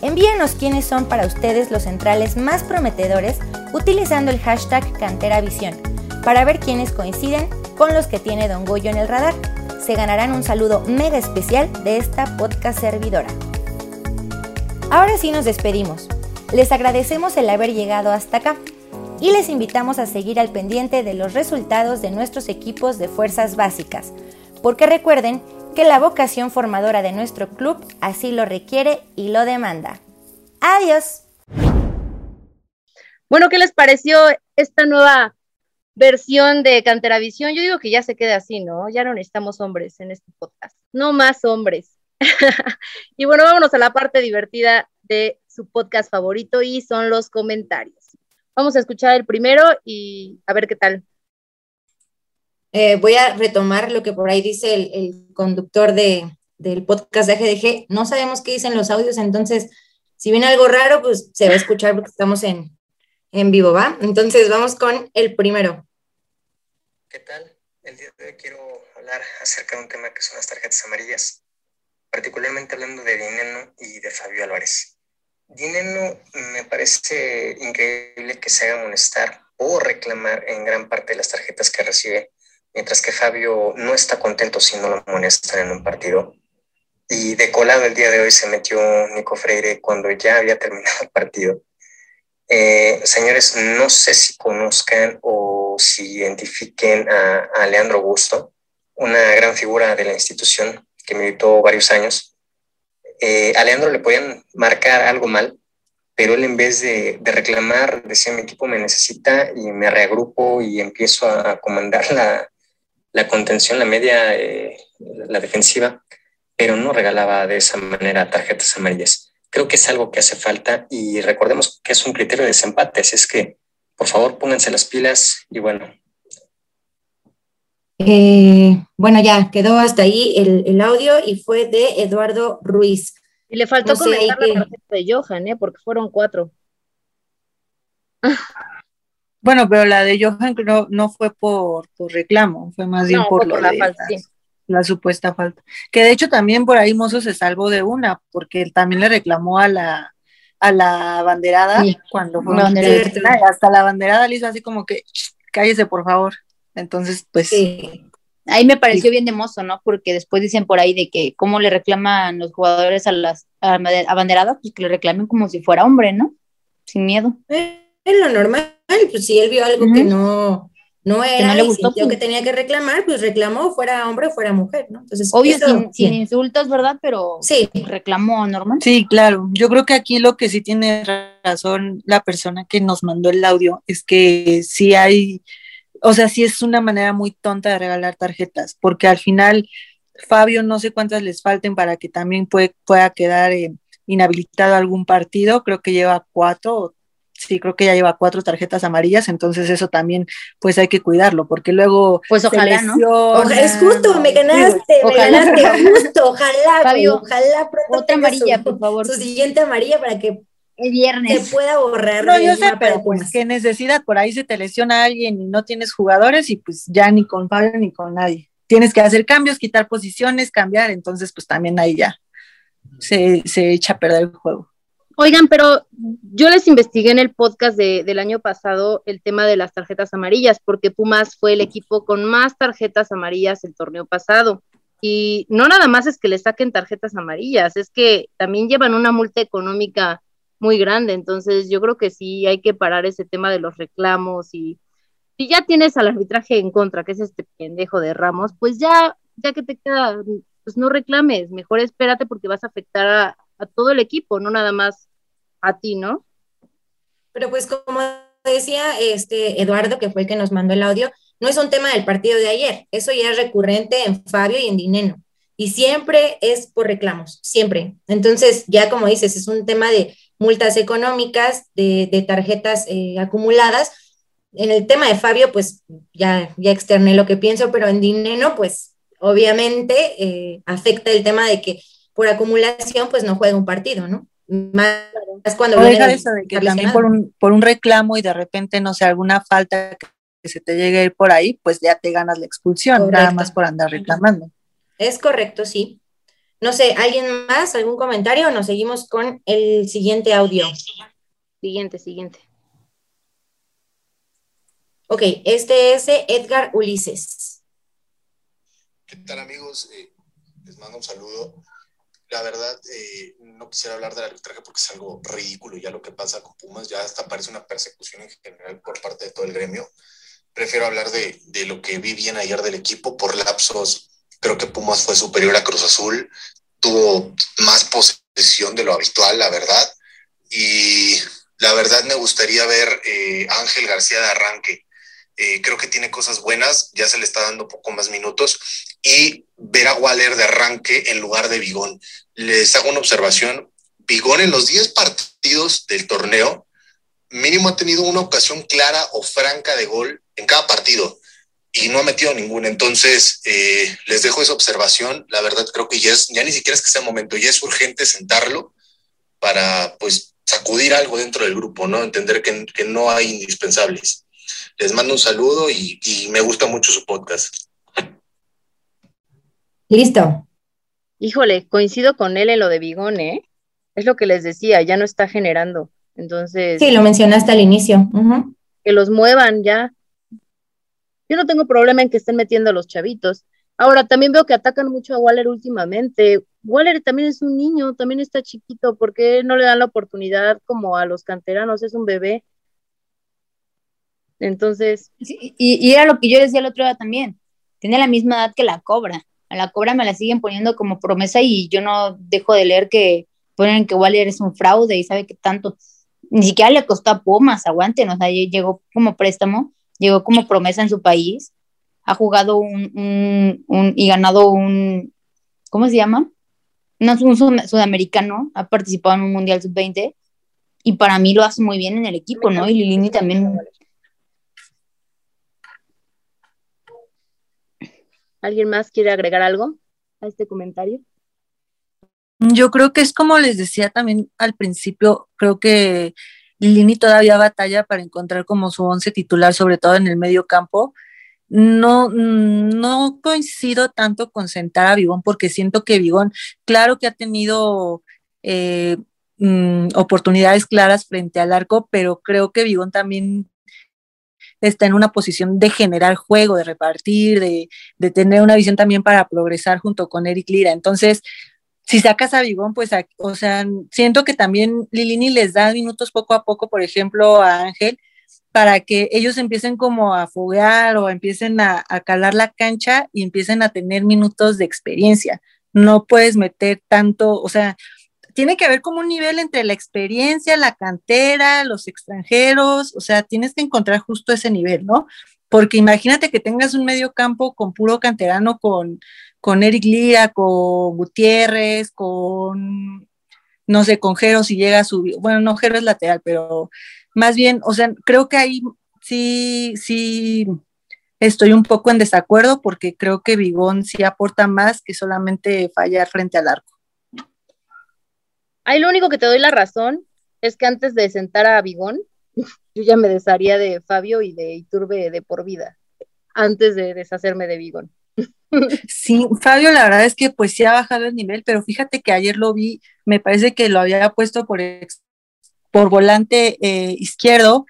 Envíenos quiénes son para ustedes los centrales más prometedores utilizando el hashtag CanteraVisión para ver quiénes coinciden con los que tiene Don Goyo en el radar. Se ganarán un saludo mega especial de esta podcast servidora. Ahora sí nos despedimos. Les agradecemos el haber llegado hasta acá y les invitamos a seguir al pendiente de los resultados de nuestros equipos de fuerzas básicas, porque recuerden que la vocación formadora de nuestro club así lo requiere y lo demanda. Adiós. Bueno, ¿qué les pareció esta nueva versión de Canteravisión? Yo digo que ya se quede así, ¿no? Ya no necesitamos hombres en este podcast. No más hombres. y bueno, vámonos a la parte divertida de su podcast favorito y son los comentarios. Vamos a escuchar el primero y a ver qué tal. Eh, voy a retomar lo que por ahí dice el, conductor de, del podcast de AGDG. No sabemos qué dicen los audios, entonces, si viene algo raro, pues se va a escuchar porque estamos en, en vivo, ¿va? Entonces, vamos con el primero. ¿Qué tal? El día de hoy quiero hablar acerca de un tema que son las tarjetas amarillas particularmente hablando de Dineno y de Fabio Álvarez. Dineno me parece increíble que se haga molestar o reclamar en gran parte de las tarjetas que recibe, mientras que Fabio no está contento si no lo molestan en un partido. Y de colado el día de hoy se metió Nico Freire cuando ya había terminado el partido. Eh, señores, no sé si conozcan o si identifiquen a, a Leandro Busto, una gran figura de la institución, que militó varios años, eh, a Leandro le podían marcar algo mal, pero él en vez de, reclamar, decía, mi equipo me necesita y me reagrupo y empiezo a comandar la, contención, la media, eh, la defensiva, pero no regalaba de esa manera tarjetas amarillas. Creo que es algo que hace falta y recordemos que es un criterio de desempate, es que por favor pónganse las pilas y bueno, eh, bueno, ya quedó hasta ahí el, audio y fue de Eduardo Ruiz. Y le faltó comentar la tarjeta de Johan, ¿eh? porque fueron cuatro. Bueno, pero la de Johan no, no fue por, por reclamo, fue más bien por, la, falta, la, supuesta falta. Que de hecho también por ahí Mozo se salvó de una, porque él también le reclamó a la, a la banderada cuando fue hasta la banderada le hizo así como que cállese por favor. Entonces, pues sí. Ahí me pareció bien de mozo, ¿no? Porque después dicen por ahí de que cómo le reclaman los jugadores a las a, banderadas, pues que le reclamen como si fuera hombre, ¿no? Sin miedo. Es lo normal, pues si él vio algo que no, no era que no le gustó, pues. que tenía que reclamar, pues reclamó, fuera hombre o fuera mujer, ¿no? Entonces, Obvio, sin, insultos, ¿verdad? Pero sí. reclamó normal. Sí, claro. Yo creo que aquí lo que sí tiene razón la persona que nos mandó el audio es que sí hay o sea, sí es una manera muy tonta de regalar tarjetas, porque al final, Fabio, no sé cuántas les falten para que también pueda quedar eh, inhabilitado algún partido, creo que lleva cuatro, sí, creo que ya lleva cuatro tarjetas amarillas, entonces eso también, pues hay que cuidarlo, porque luego... Pues ojalá, ¿no? es justo, me ganaste, me ganaste, justo, ojalá, Fabio, ojalá otra amarilla, por favor. Su siguiente amarilla para que el viernes. Se pueda borrar. No, yo sé, pero pues qué necesidad, por ahí se te lesiona alguien y no tienes jugadores y pues ya ni con Fabio ni con nadie. Tienes que hacer cambios, quitar posiciones, cambiar, entonces pues también ahí ya se, echa a perder el juego. Oigan, pero yo les investigué en el podcast del año pasado el tema de las tarjetas amarillas, porque Pumas fue el equipo con más tarjetas amarillas el torneo pasado. Y no nada más es que le saquen tarjetas amarillas, es que también llevan una multa económica muy grande. Entonces, yo creo que sí hay que parar ese tema de los reclamos y si ya tienes al arbitraje en contra, que es este pendejo de Ramos, pues ya, ya que te queda, pues no reclames, mejor espérate porque vas a afectar a, todo el equipo, no nada más a ti, ¿no? Pero pues como decía este Eduardo, que fue el que nos mandó el audio, no es un tema del partido de ayer, eso ya es recurrente en Fabio y en Dineno. Y siempre es por reclamos, siempre. Entonces, ya como dices, es un tema de multas económicas, de, tarjetas eh, acumuladas. En el tema de Fabio, pues ya, ya externé lo que pienso, pero en Dineno, pues obviamente eh, afecta el tema de que por acumulación, pues no juega un partido, ¿no? Más, cuando viene eso de que también por un, por un reclamo y de repente, no sé, alguna falta que se te llegue a ir por ahí, pues ya te ganas la expulsión, nada más por andar reclamando. Es correcto, sí. No sé, ¿alguien más? ¿Algún comentario? O nos seguimos con el siguiente audio. Siguiente, siguiente. Ok, este es Edgar Ulises. ¿Qué tal amigos? Eh, les mando un saludo. La verdad, eh, no quisiera hablar del arbitraje porque es algo ridículo ya lo que pasa con Pumas, ya hasta parece una persecución en general por parte de todo el gremio. Prefiero hablar de, de lo que vi bien ayer del equipo por lapsos Creo que Pumas fue superior a Cruz Azul, tuvo más posesión de lo habitual, la verdad. Y la verdad me gustaría ver eh, Ángel García de arranque. Eh, creo que tiene cosas buenas, ya se le está dando poco más minutos. Y ver a Waller de arranque en lugar de Bigón. Les hago una observación. Bigón en los 10 partidos del torneo, mínimo ha tenido una ocasión clara o franca de gol en cada partido y no ha metido ninguna. Entonces, eh, les dejo esa observación. La verdad creo que ya, es, ya ni siquiera es que sea momento, ya es urgente sentarlo para pues sacudir algo dentro del grupo, ¿no? Entender que, que no hay indispensables. Les mando un saludo y, y me gusta mucho su podcast. Listo. Híjole, coincido con él en lo de Bigón, ¿eh? Es lo que les decía, ya no está generando. Entonces. Sí, lo mencionaste al inicio. Que los muevan ya. Yo no tengo problema en que estén metiendo a los chavitos. Ahora, también veo que atacan mucho a Waller últimamente. Waller también es un niño, también está chiquito. ¿Por qué no le dan la oportunidad como a los canteranos? Es un bebé. Entonces. y, era lo que yo decía el otro día también. Tiene la misma edad que la cobra. A la cobra me la siguen poniendo como promesa y yo no dejo de leer que ponen que Waller es un fraude y sabe que tanto. Ni siquiera le costó a Pumas, aguanten, o sea, llegó como préstamo llegó como promesa en su país, ha jugado un, y ganado un, ¿cómo se llama? No, un sudamericano, ha participado en un Mundial Sub-20 y para mí lo hace muy bien en el equipo, ¿no? Y Lilini también. ¿Alguien más quiere agregar algo a este comentario? Yo creo que es como les decía también al principio, creo que Lini todavía batalla para encontrar como su once titular, sobre todo en el medio campo. No, no coincido tanto con sentar a Vigón porque siento que Vigón, claro que ha tenido eh, mm, oportunidades claras frente al arco, pero creo que Vigón también está en una posición de generar juego, de repartir, de, de tener una visión también para progresar junto con Eric Lira. Entonces, si sacas a Vigón, pues, o sea, siento que también Lilini les da minutos poco a poco, por ejemplo, a Ángel, para que ellos empiecen como a foguear o empiecen a, a, calar la cancha y empiecen a tener minutos de experiencia. No puedes meter tanto, o sea, tiene que haber como un nivel entre la experiencia, la cantera, los extranjeros, o sea, tienes que encontrar justo ese nivel, ¿no? Porque imagínate que tengas un medio campo con puro canterano, con, con Eric Lira, con Gutiérrez, con, no sé, con Jero si llega a subir, bueno, no, Jero es lateral, pero más bien, o sea, creo que ahí sí, sí estoy un poco en desacuerdo porque creo que Vigón sí aporta más que solamente fallar frente al arco. Ahí lo único que te doy la razón es que antes de sentar a Vigón, yo ya me desharía de Fabio y de Iturbe de por vida, antes de deshacerme de Vigón. Sí, Fabio, la verdad es que pues sí ha bajado el nivel, pero fíjate que ayer lo vi, me parece que lo había puesto por, por volante eh, izquierdo,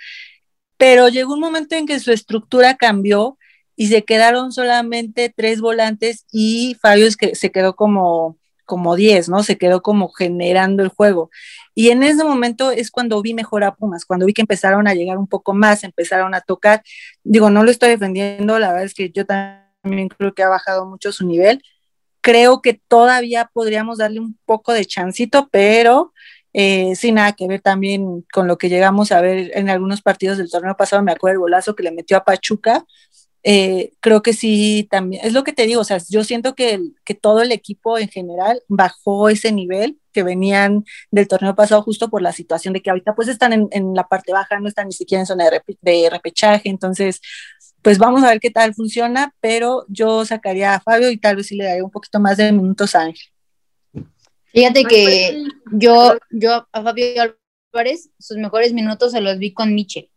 pero llegó un momento en que su estructura cambió y se quedaron solamente tres volantes y Fabio es que se quedó como como 10, ¿no? Se quedó como generando el juego. Y en ese momento es cuando vi mejor a Pumas, cuando vi que empezaron a llegar un poco más, empezaron a tocar. Digo, no lo estoy defendiendo, la verdad es que yo también creo que ha bajado mucho su nivel. Creo que todavía podríamos darle un poco de chancito, pero eh, sin nada que ver también con lo que llegamos a ver en algunos partidos del torneo pasado. Me acuerdo el golazo que le metió a Pachuca, eh, creo que sí, también, es lo que te digo, o sea, yo siento que, que todo el equipo en general bajó ese nivel que venían del torneo pasado justo por la situación de que ahorita pues están en, en la parte baja, no están ni siquiera en zona de, de, repechaje, entonces pues vamos a ver qué tal funciona, pero yo sacaría a Fabio y tal vez sí le daría un poquito más de minutos a Ángel. Fíjate que yo, yo a Fabio Álvarez, sus mejores minutos se los vi con Miche.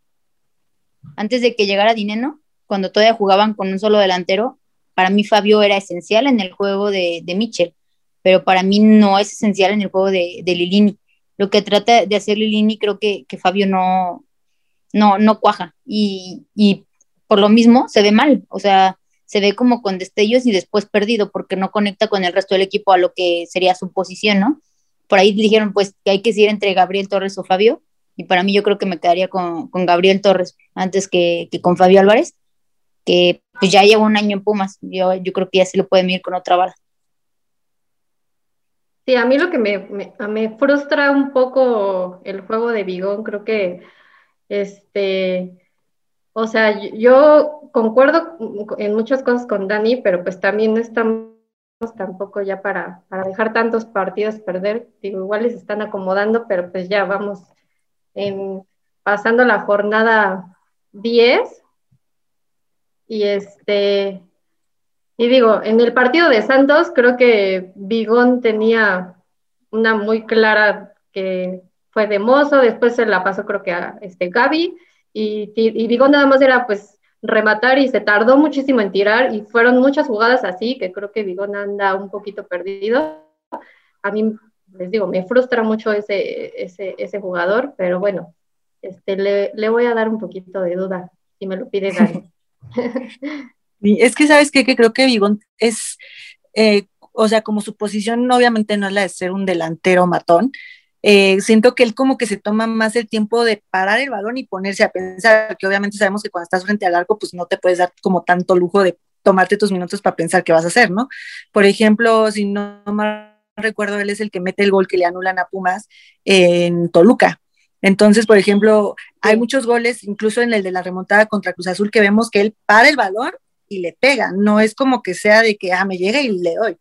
Antes de que llegara Dineno, cuando todavía jugaban con un solo delantero, para mí Fabio era esencial en el juego de, de Mitchell, pero para mí no es esencial en el juego de, de Lilini. Lo que trata de hacer Lilini creo que, que Fabio no, no, no cuaja y, y, por lo mismo se ve mal, o sea, se ve como con destellos y después perdido porque no conecta con el resto del equipo a lo que sería su posición, ¿no? Por ahí dijeron pues que hay que seguir entre Gabriel Torres o Fabio y para mí yo creo que me quedaría con, con Gabriel Torres antes que, que con Fabio Álvarez que pues ya lleva un año en Pumas, yo, yo creo que ya se lo puede ir con otra bala. Sí, a mí lo que me, me, me, frustra un poco el juego de Bigón, creo que, este, o sea, yo concuerdo en muchas cosas con Dani, pero pues también no estamos tampoco ya para, para dejar tantos partidos perder, digo, igual les están acomodando, pero pues ya vamos en, pasando la jornada 10 y este, y digo, en el partido de Santos creo que Bigón tenía una muy clara que fue de mozo, después se la pasó creo que a este Gaby, y, y Bigón nada más era pues rematar y se tardó muchísimo en tirar y fueron muchas jugadas así que creo que Bigón anda un poquito perdido. A mí, les digo, me frustra mucho ese, ese, ese jugador, pero bueno, este, le, le voy a dar un poquito de duda si me lo pide Gary. Es que, ¿sabes qué? Que creo que Vigón es, eh, o sea, como su posición obviamente no es la de ser un delantero matón, eh, siento que él como que se toma más el tiempo de parar el balón y ponerse a pensar, que obviamente sabemos que cuando estás frente al arco, pues no te puedes dar como tanto lujo de tomarte tus minutos para pensar qué vas a hacer, ¿no? Por ejemplo, si no mal recuerdo, él es el que mete el gol que le anulan a Pumas en Toluca. Entonces, por ejemplo, hay muchos goles, incluso en el de la remontada contra Cruz Azul, que vemos que él para el balón y le pega. No es como que sea de que, ah, me llega y le doy.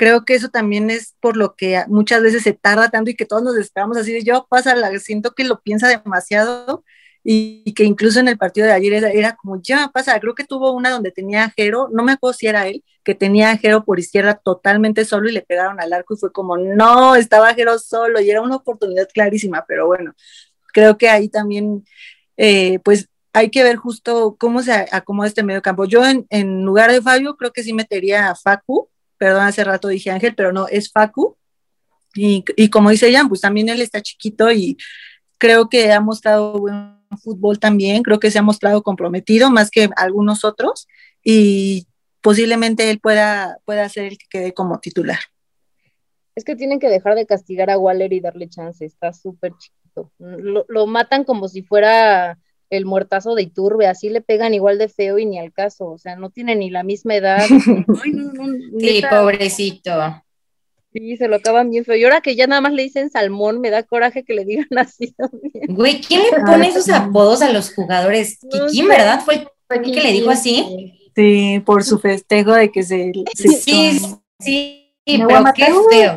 Creo que eso también es por lo que muchas veces se tarda tanto y que todos nos esperamos así de yo, pasa, siento que lo piensa demasiado y, que incluso en el partido de ayer era, como, ya pasa, creo que tuvo una donde tenía a Jero, no me acuerdo si era él, que tenía a Jero por izquierda totalmente solo y le pegaron al arco y fue como, no, estaba Jero solo y era una oportunidad clarísima, pero bueno, creo que ahí también, eh, pues hay que ver justo cómo se acomoda este medio campo. Yo en, en, lugar de Fabio creo que sí metería a Facu, perdón, hace rato dije Ángel, pero no, es Facu. Y, y como dice Jan, pues también él está chiquito y creo que ha mostrado buen fútbol también, creo que se ha mostrado comprometido más que algunos otros y posiblemente él pueda, pueda ser el que quede como titular. Es que tienen que dejar de castigar a Waller y darle chance, está súper chiquito. Lo, lo, matan como si fuera el muertazo de Iturbe, así le pegan igual de feo y ni al caso, o sea, no tiene ni la misma edad. Ay, no, no, sí, pobrecito. Sí, se lo acaban bien feo. Y ahora que ya nada más le dicen salmón, me da coraje que le digan así también. Güey, ¿quién le pone esos apodos a los jugadores? No ¿Quién, sé. verdad? ¿Fue el que le dijo así? Sí, por su festejo de que se... se sí, sí, sí, pero qué feo.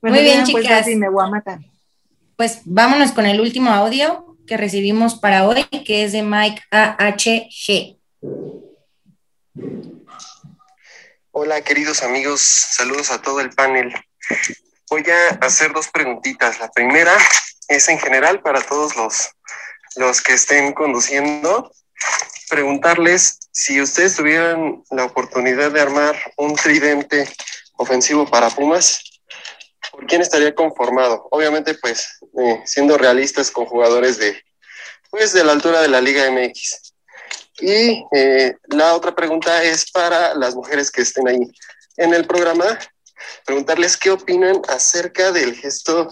bueno, Muy bien, pues, chicas. así me voy a matar. Pues vámonos con el último audio que recibimos para hoy, que es de Mike AHG. Hola queridos amigos, saludos a todo el panel. Voy a hacer dos preguntitas. La primera es en general para todos los, los que estén conduciendo. Preguntarles si ustedes tuvieran la oportunidad de armar un tridente ofensivo para Pumas, ¿por quién estaría conformado? Obviamente, pues, eh, siendo realistas con jugadores de, pues, de la altura de la Liga MX. Y eh, la otra pregunta es para las mujeres que estén ahí en el programa, preguntarles qué opinan acerca del gesto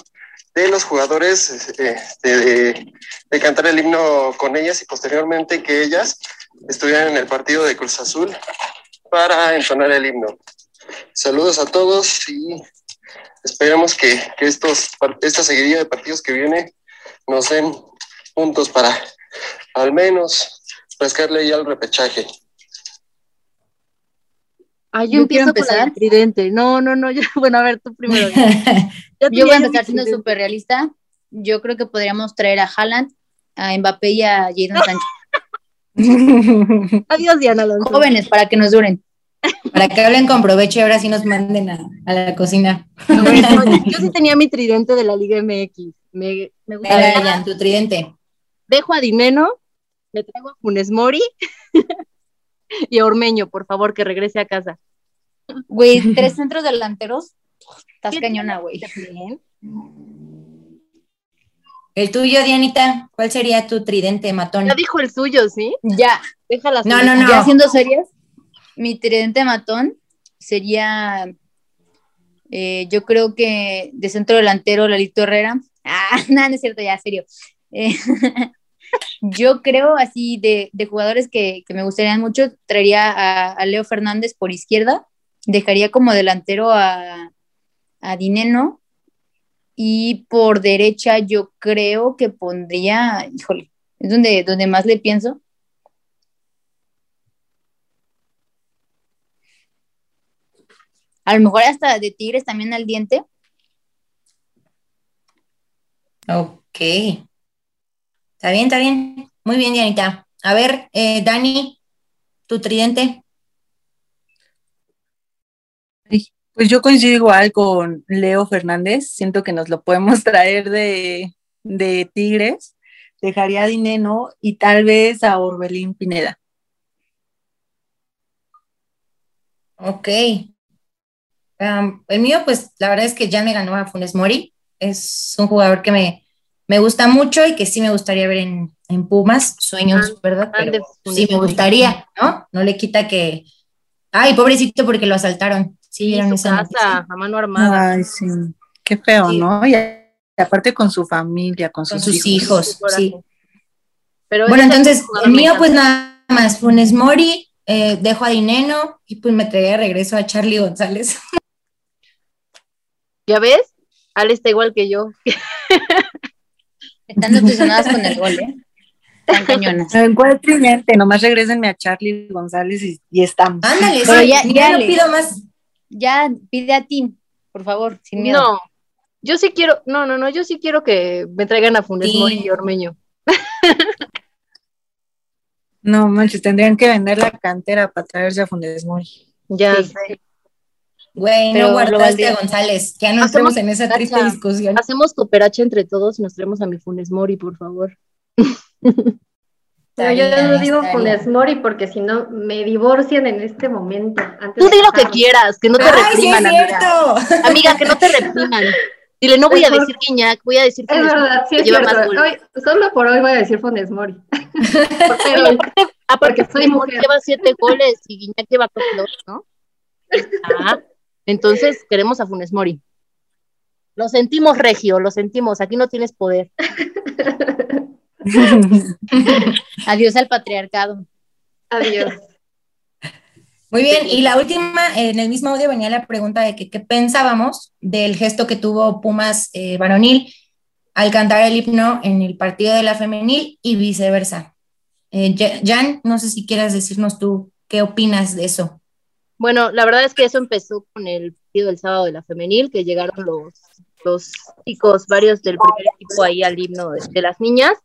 de los jugadores eh, de, de, cantar el himno con ellas y posteriormente que ellas estuvieran en el partido de Cruz Azul para entonar el himno. Saludos a todos y esperemos que, que estos, esta seguidilla de partidos que viene nos den puntos para al menos rascarle ya el repechaje. Ah, yo, yo empiezo con el tridente. No, no, no, yo, bueno, a ver, tú primero. yo, yo voy a empezar siendo súper realista. Yo creo que podríamos traer a Haaland, a Mbappé y a Jadon Sánchez. Adiós, Diana Alonso. Jóvenes, para que nos duren. Para que hablen con provecho y ahora sí nos manden a, a la cocina. No, yo sí tenía mi tridente de la Liga MX. Me, me gusta. Vayan, tu tridente. Dejo a Dineno, me traigo a Funes Mori y a Ormeño, por favor, que regrese a casa. Güey, tres centros delanteros. Estás cañona, güey. El tuyo, Dianita, ¿cuál sería tu tridente matón? Ya dijo el suyo, ¿sí? Ya. Déjala. No, no, no. Ya siendo serias, mi tridente matón sería, eh, yo creo que de centro delantero, Lalito Herrera. Ah, nada, no es cierto, ya, serio. Eh, yo creo así de, de jugadores que, que, me gustarían mucho, traería a, a, Leo Fernández por izquierda, dejaría como delantero a, a Dineno y por derecha yo creo que pondría, híjole, es donde, donde más le pienso. A lo mejor hasta de Tigres también al diente. Ok. Está bien, está bien. Muy bien, Dianita. A ver, eh, Dani, tu tridente. Pues yo coincido igual con Leo Fernández. Siento que nos lo podemos traer de, de Tigres. Dejaría a Dineno y tal vez a Orbelín Pineda. Ok. Um, el mío, pues la verdad es que ya me ganó a Funes Mori. Es un jugador que me, me gusta mucho y que sí me gustaría ver en, en Pumas, sueños, ah, ¿verdad? Pero sí me gustaría, ¿no? No le quita que. Ay, pobrecito, porque lo asaltaron. Sí, vieron esa casa, a mano armada. Ay, sí. Qué feo, sí. ¿no? Y aparte con su familia, con sus, con sus hijos. hijos sí. Pero bueno, entonces, el mío, pues nada más, Funes Mori, eh, dejo a Dineno y pues me traía de regreso a Charlie González. ¿Ya ves? Ale está igual que yo. Están obsesionadas con el gol, ¿eh? Están cañonas. ¿Cuál tridente? Nomás regrésenme a Charlie González y, y estamos. Ándale, Pero sí, ya, ya, ya no pido más. Ya pide a ti, por favor, sin miedo. No, yo sí quiero, no, no, no, yo sí quiero que me traigan a Funes sí. Mori y Ormeño. no, manches, tendrían que vender la cantera para traerse a Funes Mori. Ya sí. sé. Güey, no guardaste a González. Ya no estamos en esa triste discusión. Hacemos cooperacha entre todos y nos traemos a mi Funes Mori, por favor. Pero yo no digo Funes Mori porque si no me divorcian en este momento. Tú di lo que quieras, que no te repriman, amiga. Amiga, que no te repriman. Dile, no voy a decir Guiñac, voy a decir Funes Es verdad, sí es cierto. Hoy, solo por hoy voy a decir Funes Mori. Pero, aparte, porque soy mujer. lleva siete goles y Guiñac lleva dos, ¿no? Ah, entonces queremos a Funes Mori. Lo sentimos, Regio, lo sentimos. Aquí no tienes poder. Adiós al patriarcado. Adiós. Muy bien, y la última, en el mismo audio venía la pregunta de que, qué pensábamos del gesto que tuvo Pumas eh, varonil al cantar el himno en el partido de la femenil y viceversa. Eh, Jan, no sé si quieras decirnos tú qué opinas de eso. Bueno, la verdad es que eso empezó con el partido del sábado de la femenil, que llegaron los, los chicos, varios del primer equipo ahí al himno de las niñas,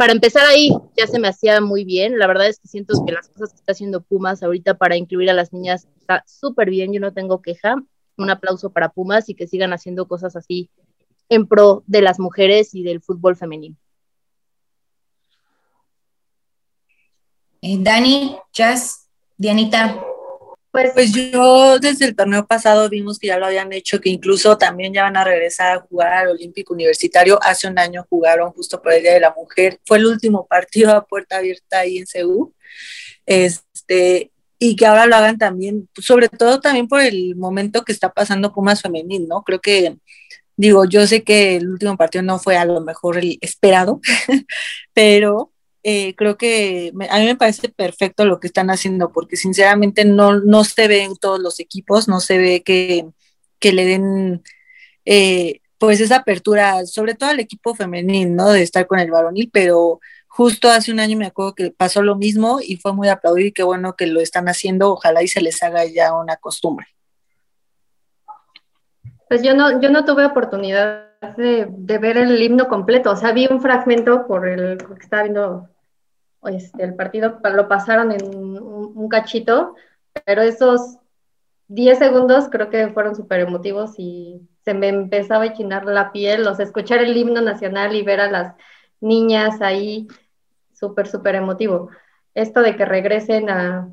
para empezar ahí ya se me hacía muy bien. La verdad es que siento que las cosas que está haciendo Pumas ahorita para incluir a las niñas está súper bien. Yo no tengo queja. Un aplauso para Pumas y que sigan haciendo cosas así en pro de las mujeres y del fútbol femenino. Eh, Dani, Jazz, Dianita, pues, pues, yo desde el torneo pasado vimos que ya lo habían hecho, que incluso también ya van a regresar a jugar al Olímpico Universitario. Hace un año jugaron justo por el Día de la Mujer. Fue el último partido a puerta abierta ahí en Seúl. Este, y que ahora lo hagan también, sobre todo también por el momento que está pasando Pumas Femenil, ¿no? Creo que, digo, yo sé que el último partido no fue a lo mejor el esperado, pero eh, creo que a mí me parece perfecto lo que están haciendo, porque sinceramente no, no se ve en todos los equipos, no se ve que, que le den eh, pues esa apertura, sobre todo al equipo femenil, ¿no? De estar con el varonil, pero justo hace un año me acuerdo que pasó lo mismo y fue muy aplaudido y qué bueno que lo están haciendo, ojalá y se les haga ya una costumbre. Pues yo no, yo no tuve oportunidad de, ver el himno completo. O sea, vi un fragmento por el que estaba viendo este, el partido, lo pasaron en un, cachito, pero esos 10 segundos creo que fueron súper emotivos y se me empezaba a chinar la piel, o sea, escuchar el himno nacional y ver a las niñas ahí, súper, súper emotivo. Esto de que regresen a,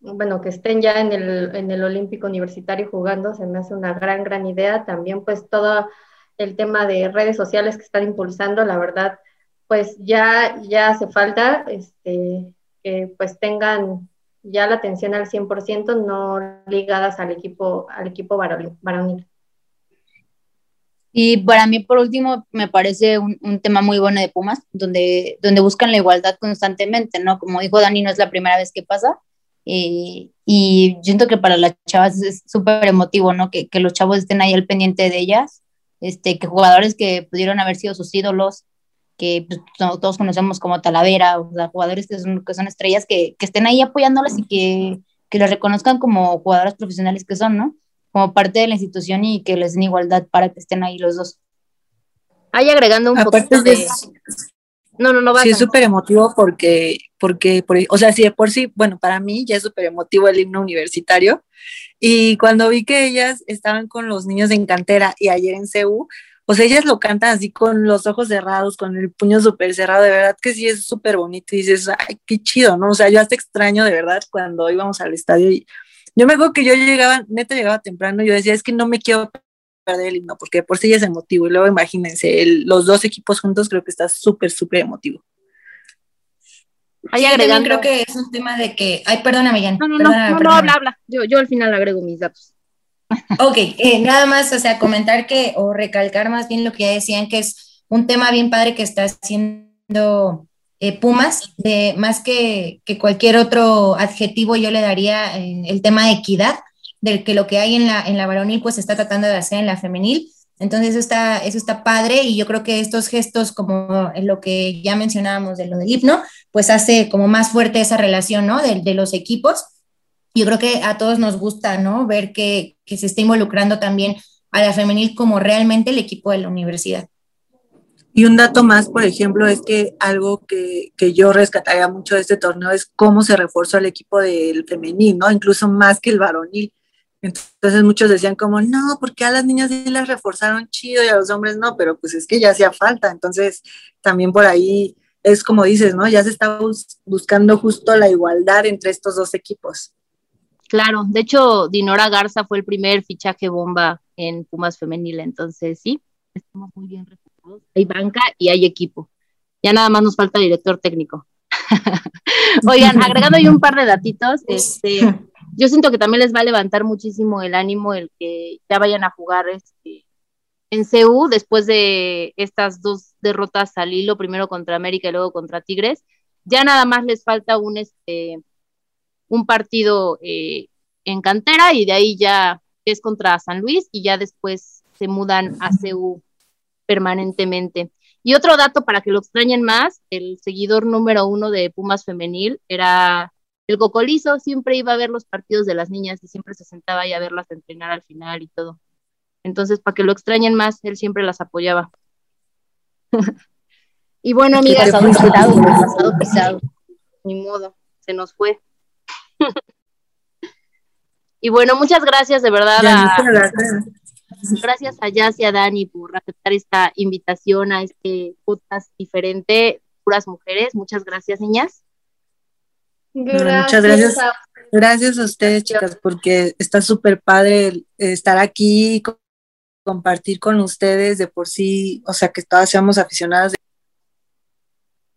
bueno, que estén ya en el, en el Olímpico Universitario jugando, se me hace una gran, gran idea. También pues todo el tema de redes sociales que están impulsando, la verdad, pues ya, ya hace falta este, que pues tengan ya la atención al 100%, no ligadas al equipo, al equipo varonil. Y para mí, por último, me parece un, tema muy bueno de Pumas, donde, donde buscan la igualdad constantemente, ¿no? Como dijo Dani, no es la primera vez que pasa. Eh, y siento que para las chavas es súper emotivo, ¿no? Que, que, los chavos estén ahí al pendiente de ellas este, que jugadores que pudieron haber sido sus ídolos, que pues, todos conocemos como Talavera, o sea, jugadores que son, que son estrellas, que, que estén ahí apoyándolas y que, que las reconozcan como jugadoras profesionales que son, ¿no? Como parte de la institución y que les den igualdad para que estén ahí los dos. Ahí agregando un poquito de... No, no, no va. Sí, es súper emotivo porque, porque, o sea, sí, de por sí, bueno, para mí ya es súper emotivo el himno universitario. Y cuando vi que ellas estaban con los niños en cantera y ayer en CEU, sea, ellas lo cantan así con los ojos cerrados, con el puño súper cerrado, de verdad que sí es súper bonito y dices, ay, qué chido, ¿no? O sea, yo hasta extraño de verdad cuando íbamos al estadio y yo me acuerdo que yo llegaba, neta llegaba temprano yo decía, es que no me quiero del himno, porque por sí ya es emotivo. Y luego imagínense, los dos equipos juntos creo que está súper, súper emotivo. Ahí agregando. creo que es un tema de que. Ay, perdóname, Jan. No, no, no, no, habla, habla. Yo, yo al final agrego mis datos. Ok, eh, nada más, o sea, comentar que, o recalcar más bien lo que ya decían, que es un tema bien padre que está haciendo eh, Pumas, de más que, que, cualquier otro adjetivo, yo le daría eh, el tema de equidad, del que lo que hay en la, en la varonil pues se está tratando de hacer en la femenil. Entonces eso está, eso está padre y yo creo que estos gestos como lo que ya mencionábamos de lo del hipno, pues hace como más fuerte esa relación, ¿no? De, los equipos. Yo creo que a todos nos gusta, ¿no? Ver que, que se está involucrando también a la femenil como realmente el equipo de la universidad. Y un dato más, por ejemplo, es que algo que, que, yo rescataría mucho de este torneo es cómo se reforzó el equipo del femenil, ¿no? Incluso más que el varonil Entonces muchos decían como, no, porque a las niñas sí las reforzaron chido y a los hombres no, pero pues es que ya hacía falta. Entonces también por ahí es como dices, ¿no? Ya se está buscando justo la igualdad entre estos dos equipos. Claro, de hecho, Dinora Garza fue el primer fichaje bomba en Pumas Femenil, entonces sí, estamos muy bien reforzados. Hay banca y hay equipo. Ya nada más nos falta director técnico. Oigan, agregando ahí un par de datitos, este, yo siento que también les va a levantar muchísimo el ánimo el que ya vayan a jugar este, en CU después de estas dos derrotas al hilo, primero contra América y luego contra Tigres. Ya nada más les falta un, este, un partido eh, en cantera y de ahí ya es contra San Luis y ya después se mudan a CU permanentemente. Y otro dato para que lo extrañen más, el seguidor número uno de Pumas Femenil era el Cocolizo, siempre iba a ver los partidos de las niñas y siempre se sentaba ahí a verlas entrenar al final y todo. Entonces, para que lo extrañen más, él siempre las apoyaba. y bueno, amigas, pasado pisado, pasado pisado. Ni modo, se nos fue. y bueno, muchas gracias de verdad a, Gracias a Jazz y a Dani por aceptar esta invitación a este podcast diferente, puras mujeres. Muchas gracias, niñas. Muchas gracias. Gracias a ustedes, chicas, porque está súper padre estar aquí, compartir con ustedes de por sí, o sea, que todas seamos aficionadas. De...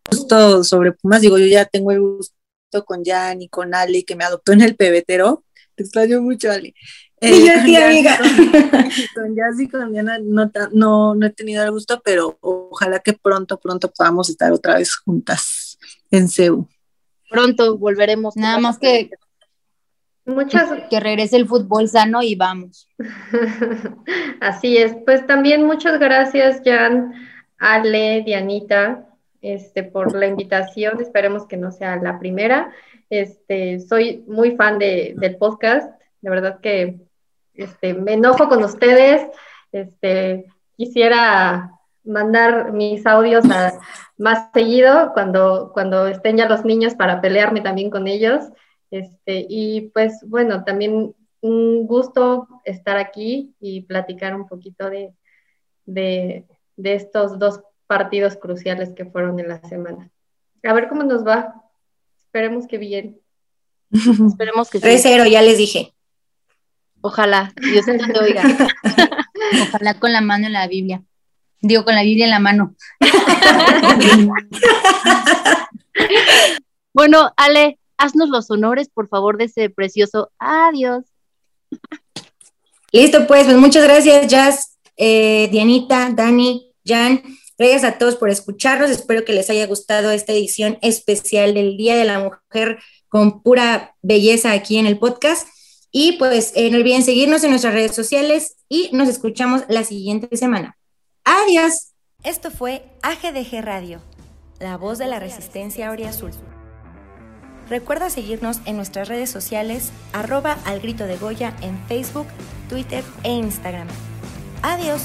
Justo sobre Pumas, digo, yo ya tengo el gusto con Jan y con Ali, que me adoptó en el pebetero. Te extraño mucho, Ali. Eh, yo tía, amiga. Con Jazz y con Diana no, no, no he tenido el gusto, pero ojalá que pronto, pronto podamos estar otra vez juntas en CEU. Pronto volveremos. Nada más que Muchas... Que regrese el fútbol sano y vamos. Así es. Pues también muchas gracias, Jan, Ale, Dianita, este, por la invitación. Esperemos que no sea la primera. Este, soy muy fan de, del podcast. De verdad que este, me enojo con ustedes. Este, quisiera mandar mis audios más seguido cuando, cuando estén ya los niños para pelearme también con ellos. Este, y pues bueno, también un gusto estar aquí y platicar un poquito de, de, estos dos partidos cruciales que fueron en la semana. A ver cómo nos va. Esperemos que bien. Esperemos que 3-0, ya les dije. Ojalá, Dios te oiga. Ojalá con la mano en la Biblia. Digo, con la Biblia en la mano. bueno, Ale, haznos los honores, por favor, de ese precioso adiós. Listo, pues, pues muchas gracias, Jazz, eh, Dianita, Dani, Jan. Gracias a todos por escucharnos. Espero que les haya gustado esta edición especial del Día de la Mujer con pura belleza aquí en el podcast. Y pues eh, no olviden seguirnos en nuestras redes sociales y nos escuchamos la siguiente semana. Adiós. Esto fue AGDG Radio, la voz de la resistencia Azul. Recuerda seguirnos en nuestras redes sociales, arroba al grito de Goya en Facebook, Twitter e Instagram. Adiós.